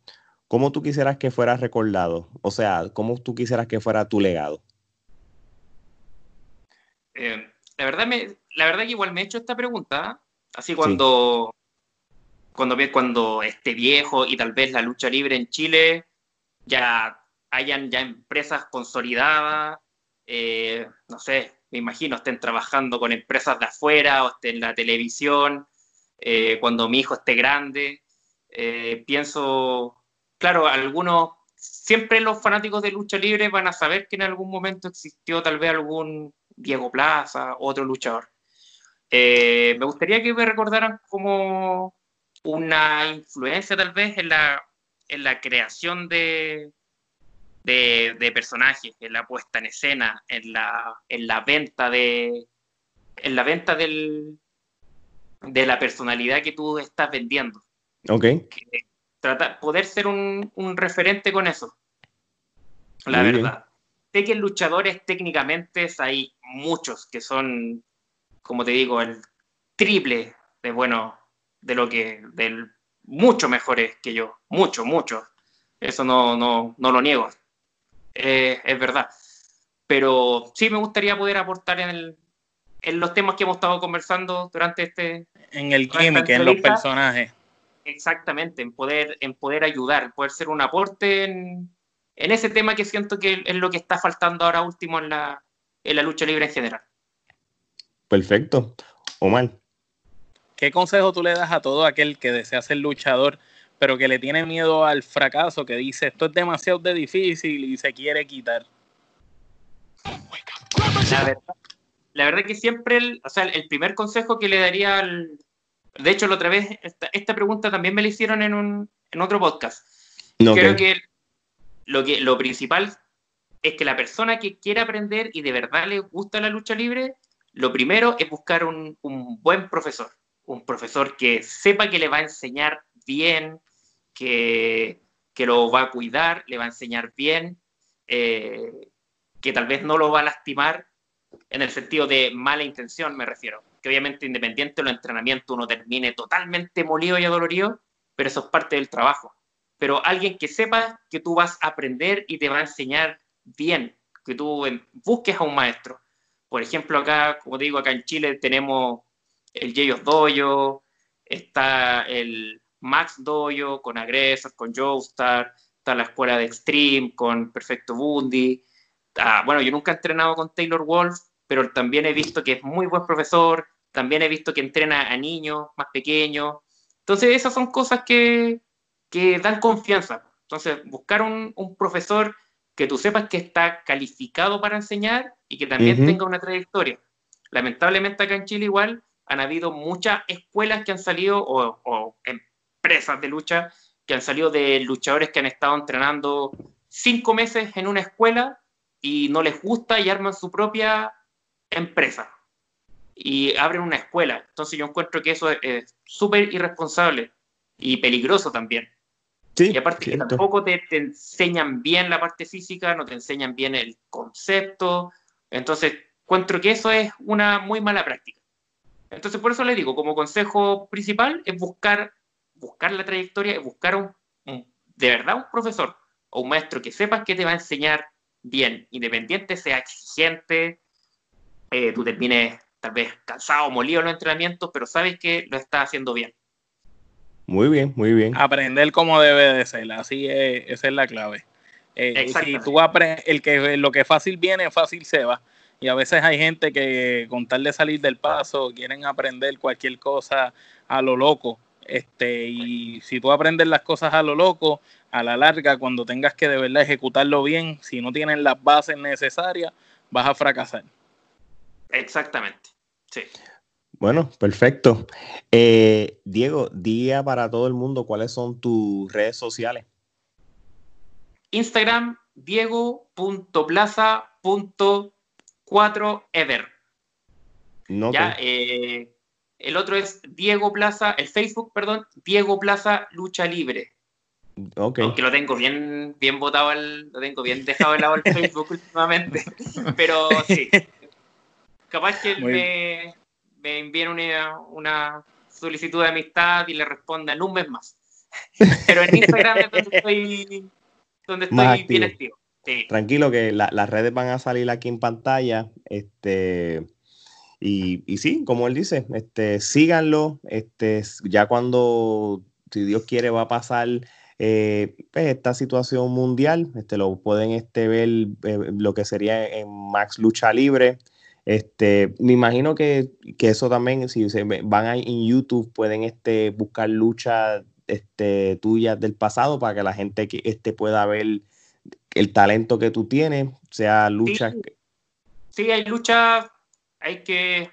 Speaker 1: ¿cómo tú quisieras que fuera recordado? O sea, ¿cómo tú quisieras que fuera tu legado?
Speaker 3: Eh, la, verdad me, la verdad que igual me he hecho esta pregunta, así cuando cuando, cuando esté viejo y tal vez la lucha libre en Chile ya hayan ya empresas consolidadas, eh, no sé, me imagino estén trabajando con empresas de afuera o estén en la televisión, eh, cuando mi hijo esté grande, eh, pienso, claro, algunos, siempre los fanáticos de lucha libre van a saber que en algún momento existió tal vez algún Diego Plaza, otro luchador. me gustaría que me recordaran como una influencia tal vez en la, en la creación de, de, personajes, en la puesta en escena, en la, en la venta de en la venta del, de la personalidad que tú estás vendiendo.
Speaker 1: Ok.
Speaker 3: trata, poder ser un, referente con eso. La verdad. Sé que en luchadores técnicamente hay muchos que son, como te digo, el triple de bueno de lo que, del mucho mejores que yo, mucho, mucho. Eso no, no, no lo niego. Eh, es verdad. Pero sí me gustaría poder aportar en, en los temas que hemos estado conversando durante este...
Speaker 2: En el gimmick, en los personajes.
Speaker 3: Exactamente, en poder, en poder ayudar, poder ser un aporte en, en ese tema que siento que es lo que está faltando ahora último en la, en la lucha libre en general.
Speaker 1: Perfecto. Omar.
Speaker 2: ¿Qué consejo tú le das a todo aquel que desea ser luchador, pero que le tiene miedo al fracaso, que dice esto es demasiado de difícil y se quiere quitar?
Speaker 3: La verdad, la verdad que siempre, el, o sea, el primer consejo que le daría al... De hecho, la otra vez, esta, pregunta también me la hicieron en, un, en otro podcast. Creo que lo, que lo principal es que la persona que quiere aprender y de verdad le gusta la lucha libre, lo primero es buscar un, un buen profesor, un profesor que sepa que le va a enseñar bien, que, que lo va a cuidar, le va a enseñar bien, eh, que tal vez no lo va a lastimar en el sentido de mala intención, me refiero. Que obviamente independiente de los entrenamientos uno termine totalmente molido y adolorido, pero eso es parte del trabajo. Pero alguien que sepa que tú vas a aprender y te va a enseñar bien, que tú busques a un maestro. Por ejemplo, acá, como te digo, acá en Chile tenemos el Jeyos Doyo, está el Max Doyo con Agresor, con Joestar, está la escuela de Extreme con Perfecto Bundy. Ah, bueno, yo nunca he entrenado con Taylor Wolf, pero también he visto que es muy buen profesor, también he visto que entrena a niños más pequeños. Entonces, esas son cosas que, que dan confianza. Entonces, buscar un, un profesor que tú sepas que está calificado para enseñar y que también tenga una trayectoria. Lamentablemente acá en Chile igual han habido muchas escuelas que han salido o, empresas de lucha que han salido de luchadores que han estado entrenando cinco meses en una escuela y no les gusta y arman su propia empresa y abren una escuela. Entonces yo encuentro que eso es súper irresponsable y peligroso también y aparte que tampoco te, enseñan bien la parte física, no te enseñan bien el concepto. Entonces, encuentro que eso es una muy mala práctica. Entonces, por eso le digo, como consejo principal es buscar, buscar la trayectoria, es buscar un, de verdad un profesor o un maestro que sepas que te va a enseñar bien, independiente, sea exigente, eh, tú termines tal vez cansado, molido en los entrenamientos, pero sabes que lo estás haciendo bien.
Speaker 1: Muy bien, muy bien.
Speaker 2: Aprender como debe de ser, así es, esa es la clave. Eh, si tú aprendes, el que lo que fácil viene, fácil se va. Y a veces hay gente que con tal de salir del paso, quieren aprender cualquier cosa a lo loco. Este, y si tú aprendes las cosas a lo loco, a la larga, cuando tengas que de verdad ejecutarlo bien, si no tienes las bases necesarias, vas a fracasar.
Speaker 3: Exactamente. Sí.
Speaker 1: Bueno, perfecto. Eh, Diego, diga para todo el mundo cuáles son tus redes sociales.
Speaker 3: Instagram, diego.plaza.4ever. No, ya, eh, el otro es Diego Plaza, el Facebook, perdón, Diego Plaza Lucha Libre. Okay. Aunque lo tengo bien, bien botado, lo tengo bien dejado de lado el Facebook últimamente. Pero sí. Capaz que me, me envíen una, solicitud de amistad y le responda en un mes más. Pero en Instagram es donde estoy, donde estoy bien activo.
Speaker 1: Tranquilo que las redes van a salir aquí en pantalla. Este, y, y, sí, como él dice, este, síganlo. Este, ya cuando, si Dios quiere, va a pasar eh, pues, esta situación mundial. Este, lo pueden este, ver eh, lo que sería en Max Lucha Libre. Este, me imagino que, eso también, si se van a, en YouTube, pueden este, buscar luchas este, tuyas del pasado para que la gente que este, pueda ver el talento que tú tienes, sea luchas.
Speaker 3: Sí. hay luchas, hay que,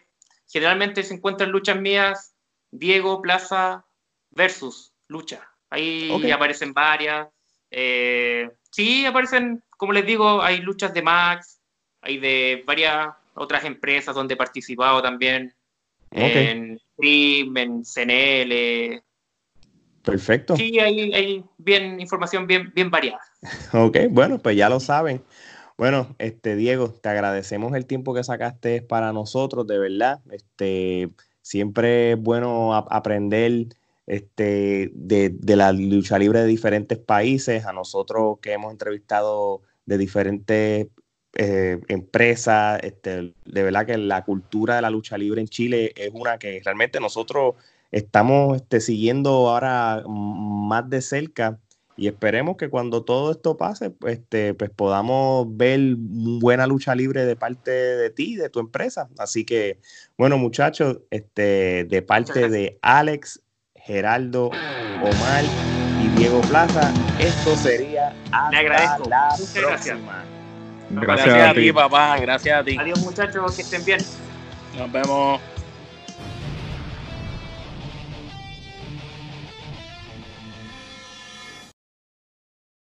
Speaker 3: generalmente se encuentran luchas mías, Diego Plaza versus lucha. Ahí aparecen varias. Eh, sí, aparecen, como les digo, hay luchas de Max, hay de varias otras empresas donde he participado también. En Stream, en CNL.
Speaker 1: Perfecto.
Speaker 3: Sí, hay, bien información bien, bien variada.
Speaker 1: Ok, bueno, pues ya lo saben. Bueno, este Diego, te agradecemos el tiempo que sacaste para nosotros, de verdad. Este, siempre es bueno aprender este, de, de, la lucha libre de diferentes países, a nosotros que hemos entrevistado de diferentes eh, empresas, este, de verdad que la cultura de la lucha libre en Chile es una que realmente nosotros estamos este, siguiendo ahora más de cerca y esperemos que cuando todo esto pase, este, pues podamos ver buena lucha libre de parte de ti, de tu empresa. Así que, bueno, muchachos, este, de parte de Alex, Geraldo, Omar y Diego Plaza, esto sería
Speaker 3: hasta la
Speaker 2: próxima. Gracias. gracias a ti, papá. Gracias a ti.
Speaker 3: Adiós, muchachos, que estén bien.
Speaker 2: Nos vemos.